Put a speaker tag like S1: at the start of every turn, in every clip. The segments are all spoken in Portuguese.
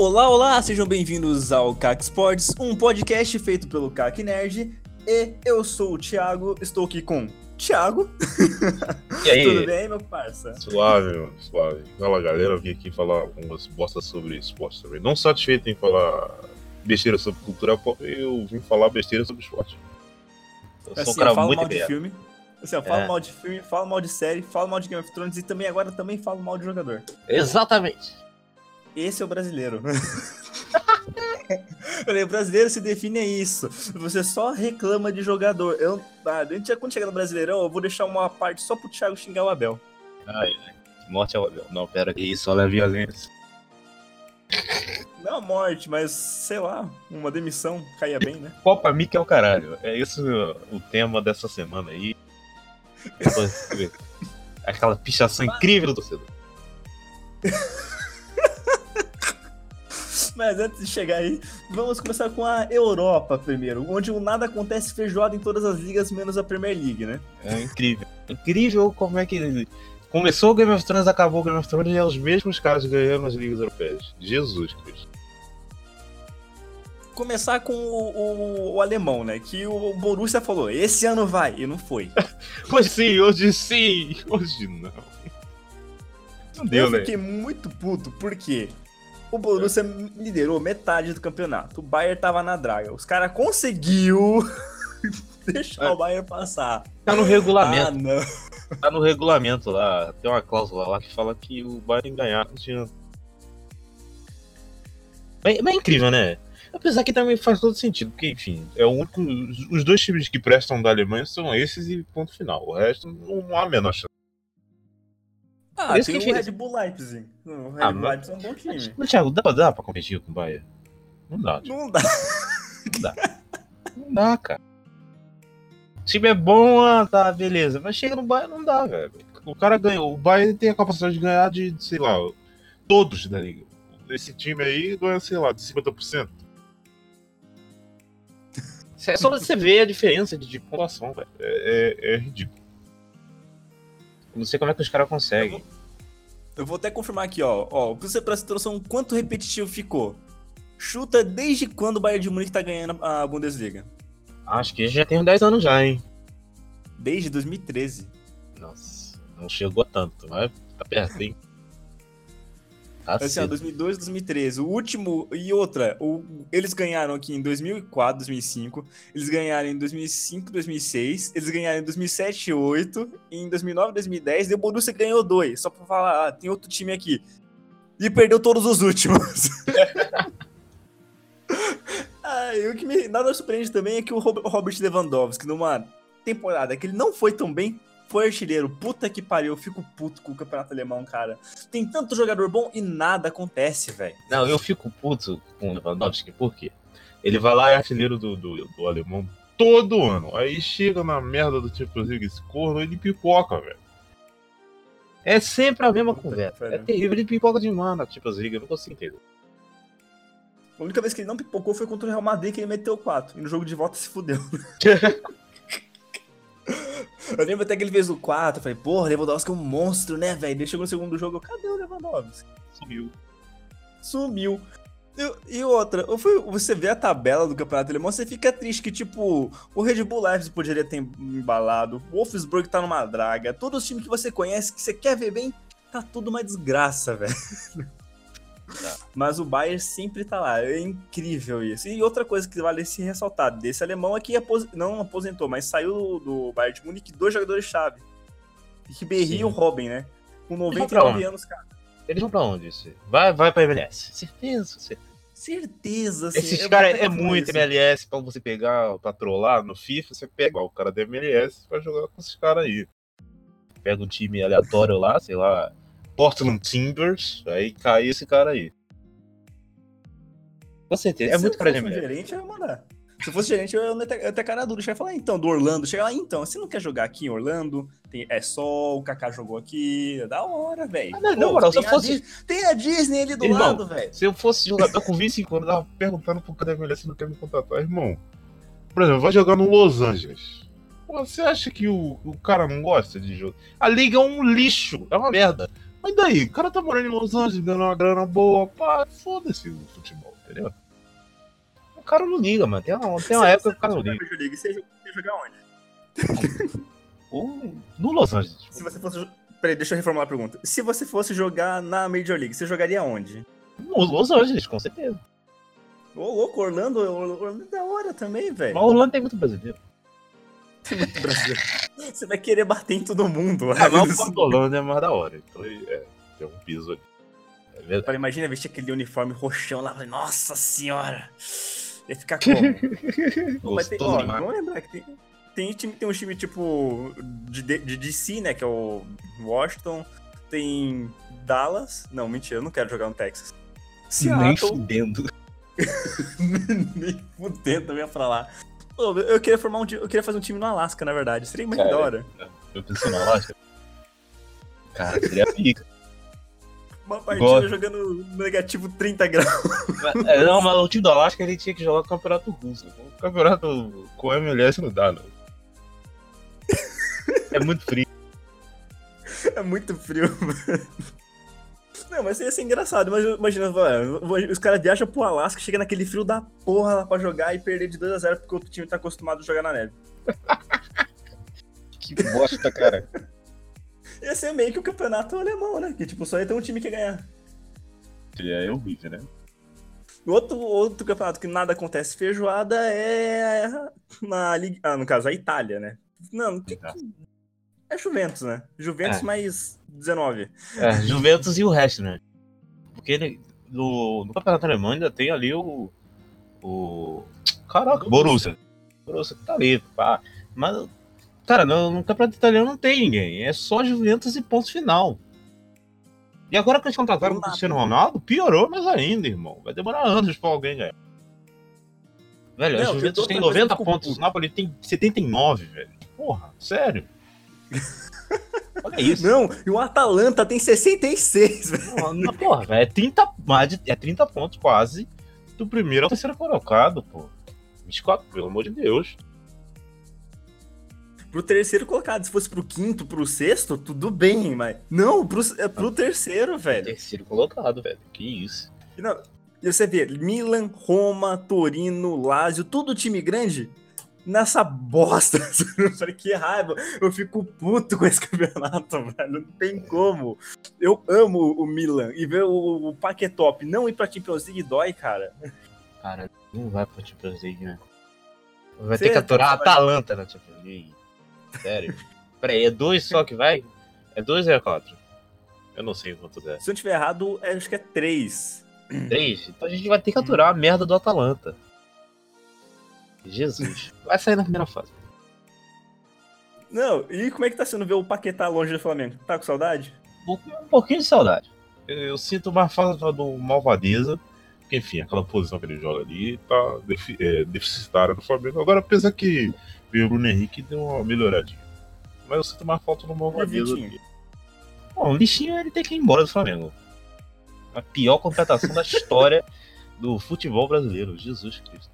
S1: Olá, olá, sejam bem-vindos ao CAC Sports, um podcast feito pelo CAC Nerd. E eu sou o Thiago, estou aqui com Thiago.
S2: E aí?
S1: Tudo bem, meu parça?
S2: Suave, mano, suave. Fala galera, eu vim aqui falar algumas bostas sobre esporte também. Não satisfeito em falar besteira sobre cultura pop, eu vim falar besteira sobre esporte. Eu sou
S1: Assim,
S2: um cara
S1: eu falo
S2: muito
S1: mal de
S2: ideia.
S1: filme. Assim, eu falo
S2: É.
S1: mal de filme, falo mal de série, falo mal de Game of Thrones e também agora também falo mal de jogador.
S3: Exatamente.
S1: Esse é o brasileiro. Falei, o brasileiro se define a isso. Você só reclama de jogador. Eu, ah, quando chegar no Brasileirão, eu vou deixar uma parte só pro Thiago xingar o Abel.
S3: Ai. Morte ao Abel. Não, pera que isso, olha a violência.
S1: Não a morte, mas sei lá, uma demissão caia bem, né?
S2: Copa Mickey é o caralho. É esse o tema dessa semana aí. Aquela pichação incrível do torcedor.
S1: Mas antes de chegar aí, vamos começar com a Europa primeiro, onde o nada acontece feijoada em todas as ligas, menos a Premier League, né?
S2: É incrível. Incrível como é que. Começou o Game of Thrones, acabou o Game of Thrones e é os mesmos caras ganhando as ligas europeias. Jesus Cristo.
S1: Começar com o, o- o alemão, né? Que o Borussia falou, esse ano vai, e não foi.
S2: Pois sim, hoje sim, hoje não. Não deu,
S1: eu
S2: né?
S1: fiquei muito puto, porque o Borussia liderou metade do campeonato. O Bayern tava na draga. Os caras conseguiu deixar o Bayern passar.
S2: Tá no
S1: Ah,
S2: regulamento,
S1: não.
S2: tá no regulamento lá. Tem uma cláusula lá que fala que o Bayern ganhar não tinha. Mas, mas é incrível, né? Apesar que também faz todo sentido, porque, enfim, é o único. os- Os dois times que prestam da Alemanha são esses e ponto final. O resto não há a menor chance.
S1: Ah,
S2: Isso
S1: tem
S2: que
S1: o. Red Bull Leipzig. O Red
S2: Ah,
S1: Bull
S2: mas-
S1: Leipzig é um bom time.
S2: Mas, Thiago, dá pra, dá pra competir com o Bayern? Não dá, tipo,
S1: Não dá.
S2: não dá, cara. O time é bom, ah, tá, beleza. Mas chega no Bayern, não dá, velho. O cara ganha. O Bayern tem a capacidade de ganhar de, sei lá, todos da liga. Esse time aí ganha, sei lá, de 50%.
S3: É só você ver a diferença de,
S2: De
S3: de
S2: pontuação, velho. É, é- é ridículo.
S3: Não sei como é que os caras conseguem.
S1: Eu vou até confirmar aqui, ó. Ó, pra você prestar atenção quanto repetitivo ficou. Chuta desde quando o Bayern de Munique tá ganhando a Bundesliga.
S3: Acho que já tem uns 10 anos já, hein?
S1: Desde 2013.
S3: Nossa, não chegou tanto, mas tá perto, hein? Tá
S1: Assim, ó,
S3: cedo.
S1: 2002, 2013. O último. E outra, o- eles ganharam aqui em 2004, 2005. Eles ganharam em 2005, 2006. Eles ganharam em 2007, 2008. E em 2009, 2010. E o Borussia ganhou dois. Só pra falar, ah, tem outro time aqui. E perdeu todos os últimos. ah, e o que me nada surpreende também é que o Robert Lewandowski, numa temporada que ele não foi tão bem, foi artilheiro. Puta que pariu, eu fico puto com o campeonato alemão, cara. Tem tanto jogador bom e nada acontece, velho.
S3: Não, eu fico puto com o Lewandowski, por quê?
S2: Ele vai lá e é artilheiro do, do, do alemão todo ano. Aí chega na merda do Champions League esse corno, ele pipoca, velho.
S3: É sempre a mesma
S1: Puta
S3: conversa. É terrível, ele pipoca demais na Champions League, eu não consigo entender.
S1: A única vez que ele não pipocou foi contra o Real Madrid, que ele meteu 4. E no jogo de volta se fudeu. eu lembro até que ele fez o 4. Eu falei, porra, Lewandowski é um monstro, né, velho? Ele chegou no segundo jogo, cadê o Lewandowski?
S2: Sumiu.
S1: Sumiu. E, e outra, eu fui- você vê a tabela do campeonato alemão, você fica triste que, tipo, o Red Bull Leipzig poderia ter embalado, o Wolfsburg tá numa draga, todos os times que você conhece, que você quer ver bem, tá tudo uma desgraça, velho. Mas o Bayern sempre tá lá, é incrível isso. E outra coisa que vale se ressaltar desse alemão é que apos- não aposentou, mas saiu do Bayern de Munique dois jogadores-chave. Ribéry e o Robin, né? Com
S3: pra
S1: 99
S3: onde?
S1: anos, cara.
S3: Eles vão pra onde? isso? Vai, vai pra MLS. Certeza, certeza.
S1: Certeza, assim.
S2: Esses caras é muito
S1: isso.
S2: MLS pra você pegar, pra trollar no FIFA, você pega ó, o cara da MLS pra jogar com esses caras aí.
S3: Pega um time aleatório lá, sei lá.
S2: Portland Timbers, aí cai esse cara aí.
S3: Com certeza. É muito cara de
S1: gerente, eu ia mandar. Se eu fosse gerente, eu ia até, até cara dura. Chegar e falar, então, do Orlando. Chegar lá, então, você não quer jogar aqui em Orlando? Tem, é sol, o Kaká jogou aqui. É da hora, velho.
S3: Ah, não,
S1: Pô,
S3: moral, se eu fosse-
S1: Tem a Disney ali do
S2: Irmão,
S1: lado, velho.
S2: Se eu fosse jogador com 25 anos, eu tava perguntando pro cara MLS se não quer me contratar. Irmão, por exemplo, vai jogar no Los Angeles. Você acha que o, o cara não gosta de jogo? A liga é um lixo, é uma merda.
S4: Mas daí, o cara tá morando em Los Angeles, ganhando uma grana boa, pá, foda-se o futebol, entendeu?
S2: O cara não liga, mano. Tem uma, tem uma época que o cara não liga.
S1: League, Você ia jogar onde?
S2: No Los Angeles.
S1: Se você fosse. Peraí, deixa eu reformular a pergunta. Se você fosse jogar na Major League, você jogaria onde?
S2: No Los Angeles, com certeza.
S1: Ô, louco, Orlando, Orlando é da hora também, velho.
S2: Mas Orlando tem muito brasileiro.
S1: brasileiro. Você vai querer bater em todo mundo.
S4: Ah, mas o Porto Orlando é mais da hora, então é, tem um piso ali. É verdade.
S1: Imagina vestir aquele uniforme roxão lá. Falei, Nossa senhora! Ia ficar como? Pô, mas tem,
S2: Gostoso
S1: ó, vamos lembrar que tem, tem, time, tem um time tipo de, de, de DC, né? Que é o Washington. Tem Dallas. Não, mentira, eu não quero jogar no Texas.
S2: Nem
S1: Seattle.
S2: fudendo.
S1: Nem fudendo também ia pra lá. Pô, eu queria formar um eu queria fazer um time no Alasca, na verdade. Seria muito da hora.
S2: Eu pensei na Alaska. Cara, seria pica.
S1: Uma partida
S2: Gosto.
S1: jogando negativo 30 graus.
S2: É, não, mas o time do Alaska ele tinha que jogar o campeonato russo. O campeonato com MLS não dá, não. É muito frio.
S1: É muito frio, mano. Não, mas ia ser engraçado. Mas imagina, os caras viajam pro Alasca, chega naquele frio da porra lá pra jogar e perder de 2x0 porque o outro time tá acostumado a jogar na neve.
S2: Que bosta, cara.
S1: Ia ser meio que o campeonato alemão, né? Que tipo, só ia ter um time que ia ganhar.
S4: É horrível, né?
S1: Outro, outro campeonato que nada acontece feijoada é na Liga. Ah, no caso, a Itália, né? Não, que- é Juventus, né? Juventus
S2: É.
S1: mais 19.
S2: É, Juventus e o resto, né? Porque ele, no, no campeonato alemão ainda tem ali o. O. Caraca, Borussia. Borussia que tá ali, pá. Mas, cara, no, no campeonato italiano não tem ninguém. É só Juventus e ponto final. E agora que eles contrataram o. Cristiano Ronaldo, piorou mais ainda, irmão. Vai demorar anos pra alguém ganhar. Velho, a
S1: Não,
S2: Juventus
S1: eu tô
S2: tem
S1: outra coisa
S2: 90
S1: que eu
S2: pontos, o Napoli tem 79, velho. Porra, sério. Olha isso.
S1: Não, e o Atalanta tem 66, velho.
S2: Não, porra, velho, é 30, mais de- é 30 pontos quase do primeiro ao terceiro colocado, pô. 24, pelo amor de Deus.
S1: Pro terceiro colocado. Se fosse pro quinto, pro sexto, tudo bem, mas. Não, pro, é pro terceiro, velho.
S2: Terceiro colocado, velho. Que isso.
S1: E não- e você vê, Milan, Roma, Torino, Lazio, tudo time grande nessa bosta. Eu falei, que raiva. Eu fico puto com esse campeonato, velho. Não tem como. Eu amo o Milan. E ver o, o Paquetop não ir pra Champions League dói, cara.
S2: Cara, não vai pra Champions League, né? Vai
S1: Cê
S2: ter que
S1: tá
S2: aturar a
S1: trabalhando-
S2: Atalanta na Champions League. Sério. Peraí, é dois só que vai? É dois ou é quatro? Eu não sei quantos é.
S1: Se eu tiver errado, é- acho que é três.
S2: Três? Então a gente vai ter que aturar a merda do Atalanta. Jesus. Vai sair na primeira fase.
S1: Não, e como é que tá sendo ver o Paquetá longe do Flamengo? Tá com saudade?
S2: Um pouquinho de saudade. Eu, eu sinto mais falta do Malvadeza. Porque, enfim, aquela posição que ele joga ali tá defi é, deficitária no Flamengo. Agora, apesar que o Bruno Henrique deu uma melhoradinha. Mas eu sinto mais falta do Malvadeza. Bom, o lixinho ele tem que ir embora do Flamengo. A pior contratação da história do futebol brasileiro. Jesus Cristo.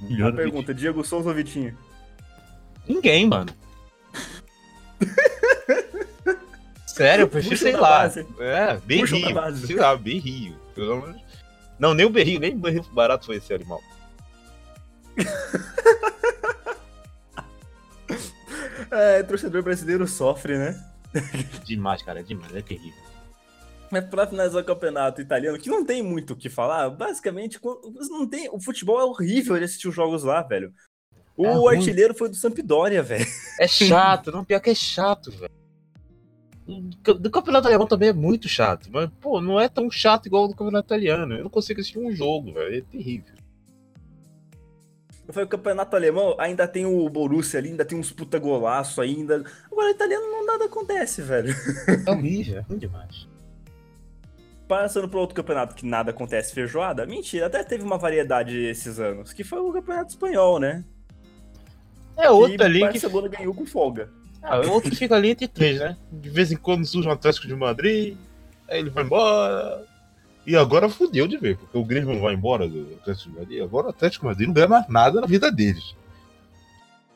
S1: Uma pergunta, Diego Souza ou Vitinho?
S2: Ninguém, mano. Sério, eu prefiro,
S1: Puxa
S2: sei lá.
S1: base.
S2: É, berrio. Sei lá, berrio. Pelo menos. Não, nem o berrio, nem o berrio barato foi esse animal.
S1: É, torcedor brasileiro sofre, né?
S2: Demais, cara, é demais, é terrível.
S1: Mas pra finalizar o campeonato italiano, que não tem muito o que falar, basicamente, não tem, o futebol é horrível de assistir os jogos lá, velho. O
S2: É
S1: artilheiro foi do Sampdoria, velho.
S2: É chato, não, pior que é chato, velho. O Do campeonato alemão também é muito chato, mas, pô, não é tão chato igual o do campeonato italiano. Eu não consigo assistir um jogo, velho, é terrível.
S1: Eu falei, o campeonato alemão ainda tem o Borussia ali, ainda tem uns puta golaço ainda. Agora, italiano não nada acontece, velho.
S2: É horrível, é ruim demais.
S1: Passando pro outro campeonato que nada acontece, feijoada, mentira, até teve uma variedade esses anos, que foi o campeonato espanhol, né?
S2: É outro
S1: que
S2: ali que.
S1: Barcelona ganhou com folga.
S2: Ah, o outro fica ali entre três, né? De vez em quando surge um Atlético de Madrid, aí ele vai embora. E agora fudeu de ver, porque o Griezmann vai embora do Atlético de Madrid. Agora o Atlético de Madrid não ganha mais nada na vida deles.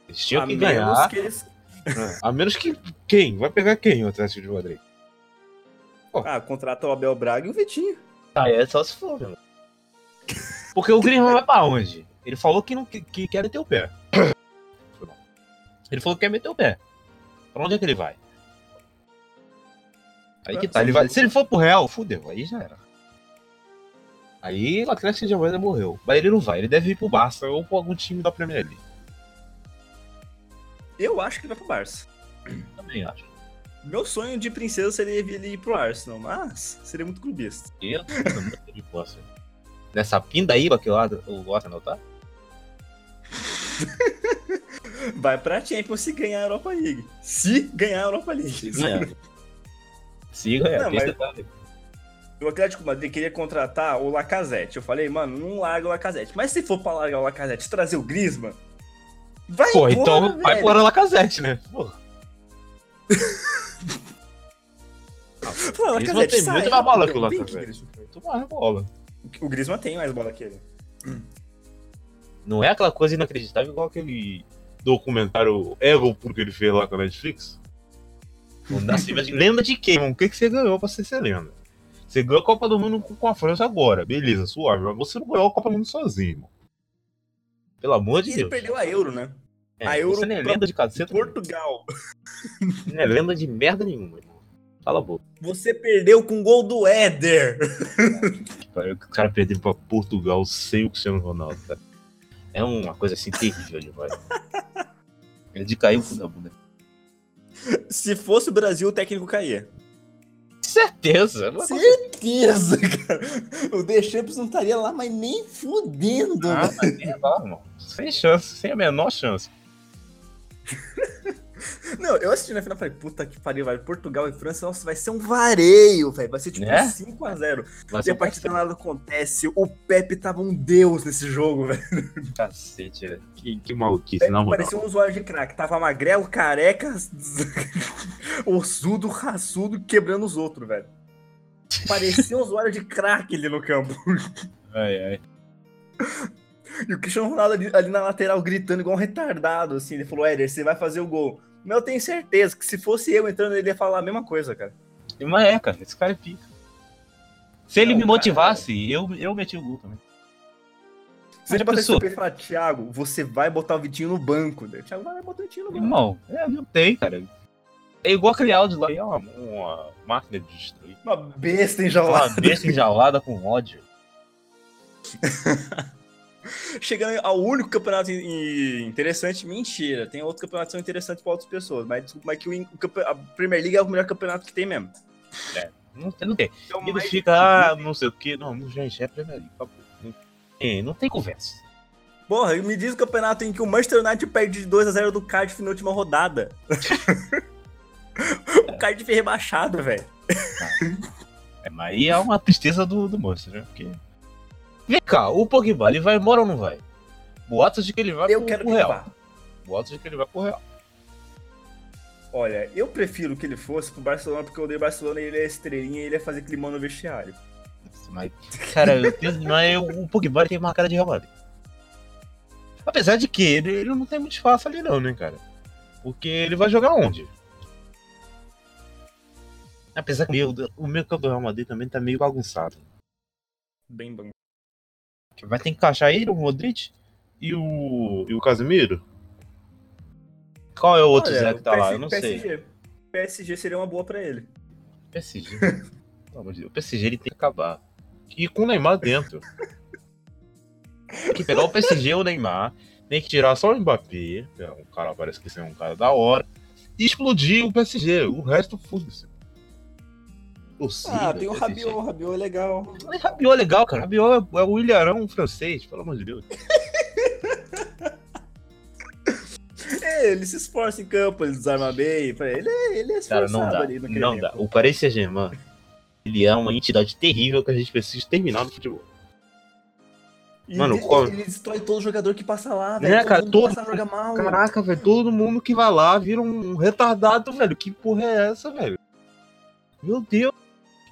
S2: Eles tinham
S1: a
S2: que ganhar.
S1: que eles
S2: É, A menos que quem? Vai pegar quem o Atlético de Madrid?
S1: Ah, contrata o Abel Braga e o Vitinho.
S2: Ah, é só se for, mano. Porque o Griezmann vai pra onde? Ele falou que, não, que, que quer meter o pé. Ele falou que quer meter o pé. Pra onde é que ele vai? Aí que tá. Ele vai, se ele for pro Real, fudeu. Aí já era. Aí o Atlético de Madrid morreu. Mas ele não vai. Ele deve ir pro Barça ou pra algum time da Premier League.
S1: Eu acho que ele vai pro Barça.
S2: Também acho.
S1: Meu sonho de princesa seria ele ir pro Arsenal, mas seria muito clubista.
S2: Eu muito de posse. Nessa pindaíba que o Ar- o Arsenal tá?
S1: Vai pra Champions se ganhar a Europa League. Se ganhar a Europa League.
S2: ganhar. Se ganhar.
S1: Não,
S2: Não,
S1: mas- O Atlético Madrid queria contratar o Lacazette. Eu falei, mano, não larga o Lacazette. Mas se for pra largar o Lacazette e trazer o Griezmann, vai
S2: Pô,
S1: embora,
S2: então vai
S1: velho.
S2: fora Lacazette, né? Porra.
S1: Pô, o
S2: Griezmann tem muito mais bola que o Lacazette.
S1: Griezmann.
S2: Muito mais bola.
S1: O Griezmann tem mais bola que ele.
S2: Não é aquela coisa inacreditável igual aquele documentário Ego porque ele fez lá com a Netflix? Lenda de quem? O que, que você ganhou pra ser ser lenda? Você ganhou a Copa do Mundo com a França agora, beleza, suave. Mas você não ganhou a Copa do Mundo sozinho, mano. Pelo amor de
S1: E ele
S2: Deus.
S1: perdeu a Euro, né?
S2: É,
S1: a Euro
S2: você não é
S1: pra
S2: lenda de caceta,
S1: Portugal.
S2: não é lenda de merda nenhuma, irmão. Cala a boca.
S1: Você perdeu com o gol do Éder.
S2: O cara perdeu pra Portugal sem o Cristiano Ronaldo, cara. É uma coisa assim terrível demais. É de cair o cu da bunda.
S1: Se fosse o Brasil, o técnico caía.
S2: Certeza. é
S1: Certeza, cara. O Deschamps não estaria lá, mas nem fudendo.
S2: Ah, mas nem lá, irmão. Sem chance, sem a menor chance.
S1: Não, eu assisti na final e falei, puta que pariu, velho. Portugal e França, nossa, vai ser um vareio, velho. Vai ser tipo
S2: Né?
S1: 5x0.
S2: Mas
S1: E a partir de nada acontece. O Pepe tava um deus nesse jogo, velho.
S2: cacete, velho. Que, que maluquice, moral.
S1: parecia um usuário de crack. Tava magrelo, careca, ossudo, raçudo, quebrando os outros, velho. Parecia um usuário de crack ali no campo.
S2: Ai, ai.
S1: E o Cristiano Ronaldo ali, ali na lateral gritando igual um retardado, assim. Ele falou, Éder, você vai fazer o gol. Mas eu tenho certeza que se fosse eu entrando, ele ia falar a mesma coisa, cara.
S2: Mas é, cara, esse cara é pica. Se ele
S1: Não,
S2: me motivasse, eu, eu meti o gol também.
S1: O
S2: pessoa-
S1: pé e falar, Thiago, você vai botar o Vitinho no banco. Daí O Thiago vai botar o Vitinho no banco.
S2: Irmão, é, não tem, cara. É igual aquele áudio lá, é uma, uma máquina de destruir.
S1: Uma besta
S2: Uma
S1: enjaulada.
S2: besta enjaulada com ódio.
S1: Chegando ao único campeonato in- in- interessante, mentira. Tem outros campeonatos que são interessantes para outras pessoas. Mas desculpa, mas que o, o a Premier League é o melhor campeonato que tem mesmo.
S2: Não tem, não tem.
S1: Então,
S2: ele
S1: mais-
S2: fica, ah, não sei o que. Não, não, gente, é Premier League. acabou. Não tem, não tem conversa.
S1: Porra, me diz o campeonato em que o Manchester United perde de 2x0 do Cardiff na última rodada. o Cardiff é rebaixado, velho.
S2: É, mas aí é uma tristeza do, do Manchester, né? Porque... Vem cá, o Pogba, ele vai embora ou não vai? Boatos de que ele vai
S1: Eu
S2: pro,
S1: quero
S2: pro
S1: que ele
S2: Real.
S1: vá.
S2: Boatos de que ele vai pro Real.
S1: Olha, eu prefiro que ele fosse pro Barcelona, porque eu odeio Barcelona e ele é estrelinha e ele ia fazer climão no vestiário.
S2: Mas, cara, eu tenho, mas o Pogba tem uma cara de Real Madrid. Apesar de que ele, ele não tem muito espaço ali não, né, cara? Porque ele vai jogar onde? Apesar que o, o meio campo do Real Madrid também tá meio bagunçado.
S1: Bem bom.
S2: Vai ter que encaixar ele, o Modric e o, e o Casemiro? Qual é o outro
S1: Olha,
S2: Zé que tá lá? Eu não sei.
S1: PSG. PSG seria uma boa pra ele.
S2: PSG. Pelo amor de Deus. O PSG ele tem que acabar. E com o Neymar dentro. Tem que pegar o PSG e o Neymar. Tem que tirar só o Mbappé. Que é um cara, parece que é um cara da hora. E explodir o PSG. O resto, foda-se. Possível,
S1: Ah, tem o. Rabiot, o Rabiot é legal.
S2: Mas Rabiot é legal, cara. Rabiot é, é o Ilharão francês, pelo amor de Deus.
S1: É, ele se esforça em campo, ele desarma bem. Ele é, ele é
S2: Cara,
S1: esforçado
S2: não dá.
S1: ali naquele
S2: Não dá. O Paris Saint-Germain, ele é uma entidade terrível que a gente precisa terminar no futebol.
S1: E
S2: Mano,
S1: ele,
S2: como-
S1: ele destrói todo jogador que passa lá,
S2: É,
S1: velho.
S2: cara,
S1: mundo
S2: todo-
S1: passa a jogar mal.
S2: Caraca, velho, todo mundo que vai lá vira um retardado, velho. Que porra é essa, velho? Meu Deus.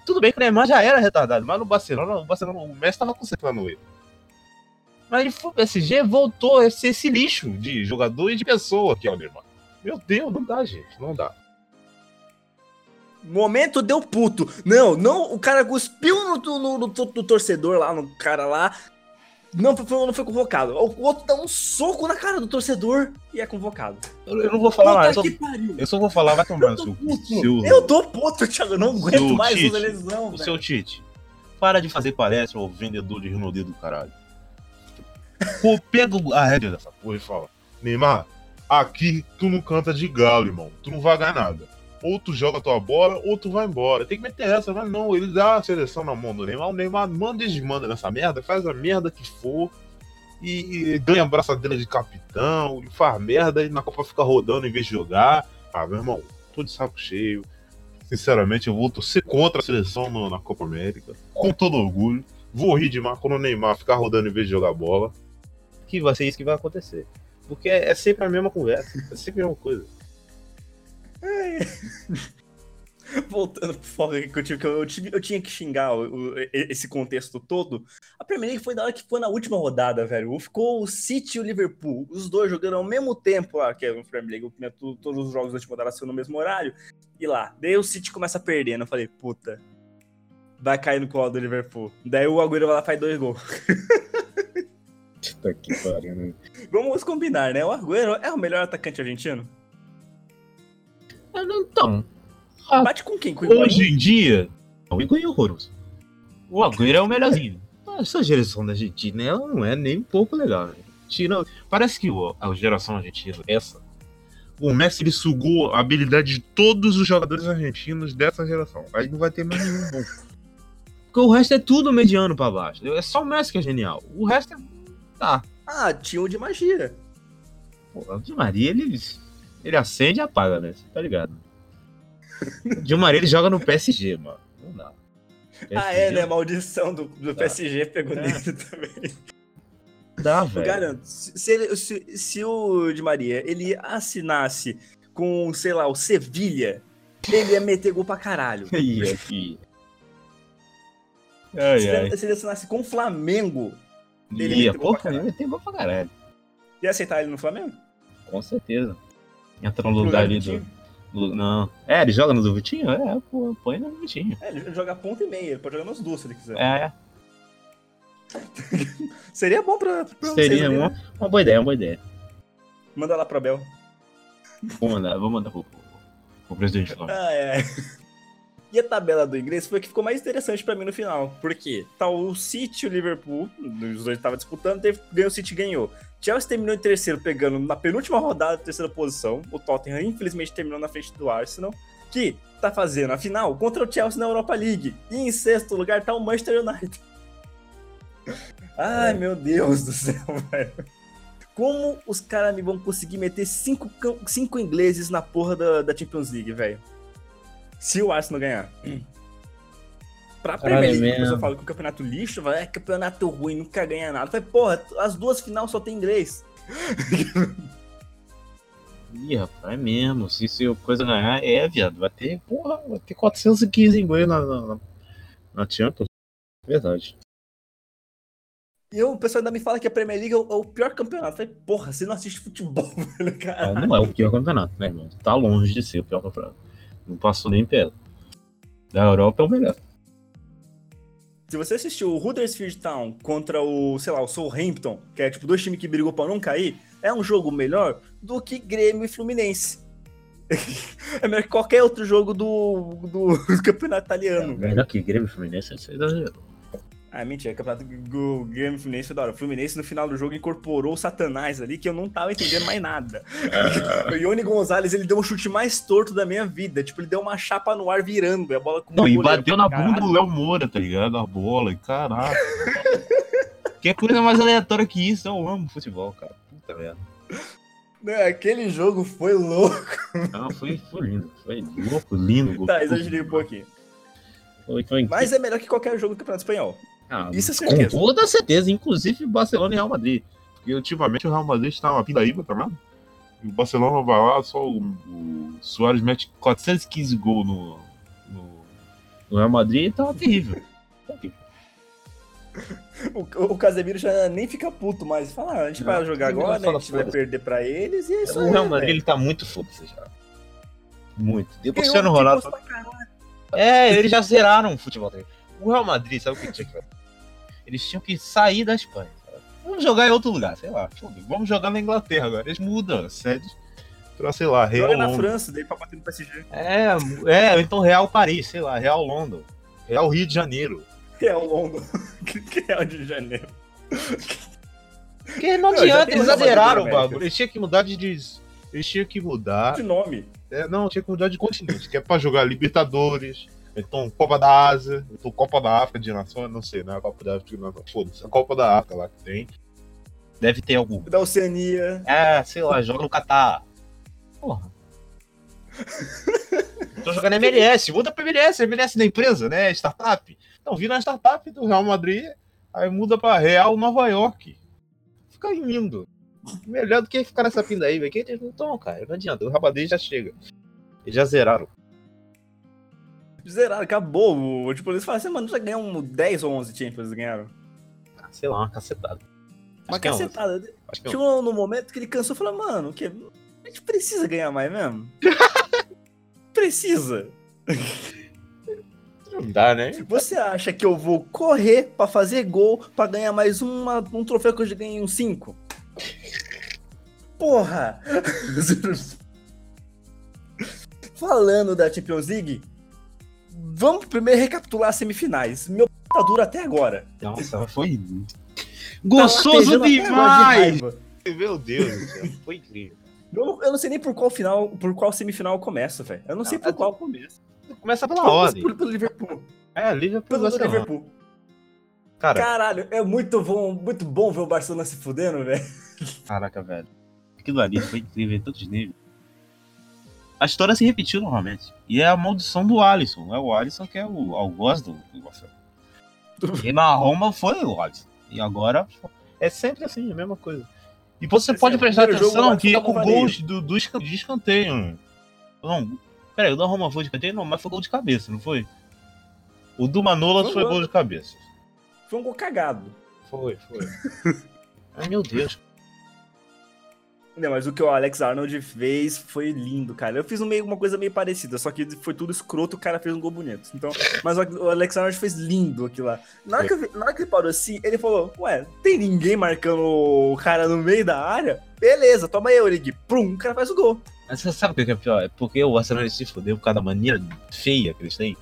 S2: Tudo bem que o Neymar já era retardado, mas no Barcelona, o Barcelona, o Messi tava concentrando ele. Mas ele pro PSG, voltou a ser esse lixo de jogador e de pessoa que é o Neymar. Meu Deus, não dá, gente, não dá.
S1: Momento deu puto. Não, não, o cara cuspiu no, no, no, no torcedor lá, no cara lá. Não foi, não foi convocado. O outro dá um soco na cara do torcedor e é convocado.
S2: Eu, eu não vou falar mais. Eu, só- eu só vou falar, vai tomar
S1: Eu tô
S2: seu
S1: Eu tô puto, Thiago. Eu não aguento
S2: Seu
S1: mais
S2: Tite,
S1: lesão,
S2: o
S1: velho.
S2: seu Tite. Para de fazer palestra ao vendedor de Rinodê do caralho. Pô, pega a rédea dessa porra e fala: Neymar, aqui tu não canta de galo, irmão. Tu não vai ganhar nada. Ou tu joga tua bola, ou tu vai embora. Tem que meter essa, mas não. Ele dá a seleção na mão do Neymar. O Neymar manda e desmanda nessa merda, faz a merda que for. E, e ganha a braçadeira de capitão, e faz merda e na Copa fica rodando em vez de jogar. Ah, meu irmão, tô de saco cheio. Sinceramente, eu vou torcer contra a seleção no- na Copa América, com todo orgulho. Vou rir demais quando o Neymar ficar rodando em vez de jogar bola. Que vai ser isso que vai acontecer. Porque é, é sempre a mesma conversa, é sempre a mesma coisa.
S1: Voltando pro foco que eu, tive, que eu, eu tinha que xingar o- o- esse contexto todo. A Premier League foi da hora que foi na última rodada, velho. Ficou o City e o Liverpool. Os dois jogando ao mesmo tempo lá, que é no Premier League. né, tu- Todos os jogos da última rodada são no mesmo horário. E lá, daí o City começa perdendo. Eu falei, puta, vai cair no colo do Liverpool. Daí o Agüero vai lá e faz dois gols.
S2: Puta que pariu, né?
S1: Vamos combinar, né? O Agüero é o melhor atacante argentino?
S2: Então,
S1: Bate com quem? Com o
S2: hoje em dia, o Higuaín é horroroso. O Agüero é o melhorzinho. Essa geração da Argentina ela não é nem um pouco legal. Né? Tira, parece que o- a geração argentina, essa, o Messi ele sugou a habilidade de todos os jogadores argentinos dessa geração. Aí não vai ter mais nenhum bom. Porque o resto é tudo mediano pra baixo. É só o Messi que é genial. O resto é. Tá.
S1: Ah, tinha o de magia.
S2: Pô, o Di Maria, ele, ele acende e apaga, né? Você tá ligado? Maria, ele joga no PSG, mano. Não dá.
S1: Ah, é, né? A maldição do, do. PSG pegou
S2: É.
S1: nele também.
S2: Dá, velho.
S1: garanto. Se, ele- se- se o Di Maria ele assinasse com, sei lá, o Sevilha, ele ia meter gol pra caralho.
S2: Aqui. Ai,
S1: Se
S2: ai.
S1: ele, se ele assinasse com o Flamengo, ele
S2: Ia,
S1: meteu gol
S2: pô,
S1: pra caralho.
S2: ele tem gol pra caralho.
S1: ia aceitar ele no Flamengo?
S2: Com certeza. Entra no
S1: No
S2: lugar ali do. do- Não. É, ele joga no do Vitinho? É, pô, põe no Vitinho.
S1: É, ele joga ponta e meia, ele pode jogar nos duas se ele quiser.
S2: É,
S1: Seria bom pra, pra
S2: seria
S1: vocês,
S2: uma,
S1: né?
S2: uma boa ideia, uma boa ideia.
S1: Manda lá pro Abel.
S2: Vou mandar, vou mandar pro, pro, pro presidente lá.
S1: Ah, é. E a tabela do inglês foi a que ficou mais interessante pra mim no final. Por quê? Tá o City e o Liverpool, os dois estavam disputando, teve, ganhou, o City ganhou. Chelsea terminou em terceiro, pegando na penúltima rodada, terceira posição. O Tottenham, infelizmente, terminou na frente do Arsenal, que tá fazendo a final contra o Chelsea na Europa League. E em sexto lugar tá o Manchester United. Ai, meu Deus do céu, velho. Como os caras vão conseguir meter cinco, cinco ingleses na porra da, da Champions League, velho? Se o Arsenal ganhar. Pra
S2: Caralho,
S1: Premier League, a pessoa fala que o campeonato lixo, vai, é campeonato ruim, nunca ganha nada. Vai, porra, as duas final só tem inglês.
S2: Ih, rapaz, é mesmo. Se, se a coisa ganhar, é, viado. Vai ter, porra, vai ter 415 inglês na, na, na- na Champions. Verdade.
S1: E eu, o pessoal ainda me fala que a Premier League é o, é o pior campeonato. Eu falei, porra, você não assiste futebol, velho,
S2: Ah,
S1: cara.
S2: não é o pior campeonato, né, irmão? Tá longe de ser o pior campeonato. Não passou nem perto. Da Europa é o melhor.
S1: Se você assistiu o Huddersfield Town contra o, sei lá, o Southampton, que é tipo dois times que brigou pra não cair, é um jogo melhor do que Grêmio e Fluminense. é melhor que qualquer outro jogo do, do, do campeonato italiano.
S2: Melhor que Grêmio e Fluminense, você exagerou.
S1: Ah, mentira, campeonato do Grêmio Fluminense foi da hora. O Fluminense no final do jogo incorporou o Satanás ali, que eu não tava entendendo mais nada. o Ione Gonzalez, ele deu um chute mais torto da minha vida. Tipo, ele deu uma chapa no ar virando, e a bola com
S2: Não,
S1: o
S2: e bateu na bunda do Léo Moura, tá ligado? A bola, e caraca. que coisa mais aleatória que isso, eu amo futebol, cara. Puta merda.
S1: Não, Aquele jogo foi louco.
S2: Não, foi, foi lindo. Foi louco, lindo.
S1: Tá, exagerei um pouquinho. Mas é melhor que qualquer jogo do Campeonato Espanhol.
S2: Ah,
S1: Isso é
S2: com
S1: certeza.
S2: toda certeza, inclusive Barcelona e Real Madrid. Porque ultimamente o Real Madrid está uma pindaíba, tá vendo? E o Barcelona vai lá, só o, o Soares mete 415 gols no, no, no Real Madrid e tá terrível. Tá terrível.
S1: O, o Casemiro já nem fica puto mais. Fala, ah, a gente
S2: Não,
S1: vai jogar agora, né? A gente vai perder pra eles e é isso
S2: O Real Madrid ele tá muito foda-se já. Muito. E o Cristiano Ronaldo.
S1: pra caralho.
S2: É, eles já zeraram o futebol. tá? O Real Madrid, sabe o que tinha que fazer? Eles tinham que sair da Espanha. Vamos jogar em outro lugar, sei lá. Vamos jogar na Inglaterra agora. Eles mudam a sede pra, sei lá, Real
S1: Joga na. França, daí pra bater no PSG.
S2: É, é, então Real Paris, sei lá, Real London. Real Rio de Janeiro.
S1: Real London. Que Real de Janeiro.
S2: Porque não adianta, eles zeraram o bagulho. Eles tinham que mudar de. de- Eles tinham que mudar.
S1: De nome.
S2: É, não, tinha que mudar de continente, que é pra jogar Libertadores, então Copa da Ásia, então Copa da África de Nações, não sei, né? Copa da África de Nações, foda-se, a Copa da África lá que tem. Deve ter algum.
S1: Da Oceania.
S2: É, sei lá, joga no Catar. Porra. Tô jogando MLS, muda pra MLS, MLS da empresa, né? Startup. Então, vira a startup do Real Madrid, aí muda pra Real Nova York. Fica lindo. Melhor do que ficar nessa pinda aí, velho. Que eles não estão, cara. Não adianta. O Real Madrid já chega. Eles já zeraram.
S1: Zeraram, acabou. O- Tipo, eles falaram assim, mano, já ganham um 10 ou 11 Champions, eles ganharam.
S2: Ah, Sei lá, uma cacetada.
S1: Uma
S2: Acho que é
S1: cacetada.
S2: Acho que é
S1: no momento que ele cansou falou, mano, o quê? A gente precisa ganhar mais mesmo? precisa.
S2: Não dá, né?
S1: Você acha que eu vou correr pra fazer gol pra ganhar mais uma, um troféu que eu já ganhei um 5? Porra! Falando da Champions League, vamos primeiro recapitular as semifinais. Meu p tá duro até agora.
S2: Nossa, foi
S1: Tá
S2: gostoso
S1: de
S2: demais!
S1: raiva.
S2: Meu Deus do céu, foi incrível.
S1: Eu não, eu não sei nem por qual final, por qual semifinal eu começo, velho. Eu não, sei
S2: Não,
S1: por
S2: é
S1: qual começo.
S2: Começa pela ordem.
S1: Pelo, pelo Liverpool.
S2: É, Liverpool
S1: Pelo. Liverpool.
S2: Cara,
S1: Caralho, é muito bom, muito bom ver o Barcelona se fudendo, velho.
S2: caraca, velho. Aquilo ali foi incrível em todos os níveis. A história se repetiu novamente. E é a maldição do Alisson. É o Alisson que é o algoz do do. E na Roma foi o Alisson. E agora é sempre assim, a mesma coisa. E você
S1: Esse
S2: pode
S1: é
S2: prestar atenção que
S1: tá
S2: o gol do, do de escanteio. Não, peraí, o da Roma foi de escanteio? Não, mas foi gol de cabeça, não foi? O do Manolas
S1: Foi
S2: foi
S1: gol
S2: de cabeça.
S1: Foi um gol cagado.
S2: Foi, foi. Ai, meu Deus.
S1: Não, mas o que o Alex Arnold fez foi lindo, cara. Eu fiz um meio, uma coisa meio parecida, só que foi tudo escroto, o cara fez um gol bonito. Então, mas o Alex Arnold fez lindo aquilo lá. Na hora, que, na hora que ele parou assim, ele falou: Ué, tem ninguém marcando o cara no meio da área? Beleza, toma aí, Origi. Prum, o cara faz o gol.
S2: Mas você sabe o que é pior? É porque o Arsenal se fodeu por causa da maneira feia que eles têm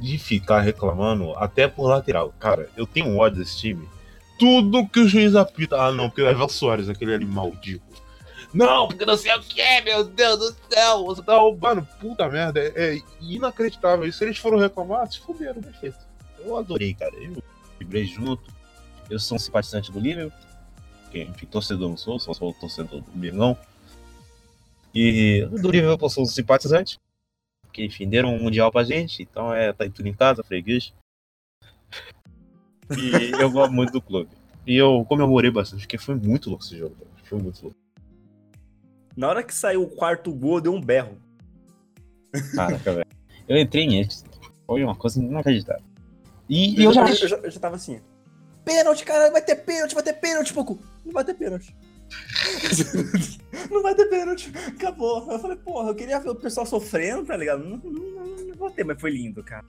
S2: de ficar reclamando até por lateral. Cara, eu tenho ódio desse time. Tudo que o juiz apita. Ah, não, porque leva o Soares, aquele ali maldito. Não, porque não sei o que, meu Deus do céu. Você tá roubando. Puta merda. É, é inacreditável. E se eles foram reclamar, se fuderam, perfeito. Eu adorei, cara. Eu vibrei junto. Eu sou um simpatizante do Liverpool. que, Enfim, torcedor não sou, só sou torcedor do Milão. E do Liverpool eu sou um simpatizante. Porque, enfim, deram um mundial pra gente, então é, tá tudo em casa, freguês. E eu gosto muito do clube. E eu comemorei bastante, porque foi muito louco esse jogo, velho. Foi muito louco.
S1: Na hora que saiu o quarto gol, deu um berro.
S2: Caraca, velho. Eu entrei em êxtase. Foi uma coisa inacreditável. E, e eu já
S1: eu, já, eu já tava assim. Pênalti, cara, vai ter pênalti, vai ter pênalti, pouco. Não vai ter pênalti. não vai ter pênalti. Acabou. Eu falei, porra, eu queria ver o pessoal sofrendo, tá ligado? Não, não, não, não vou ter, mas foi lindo, cara.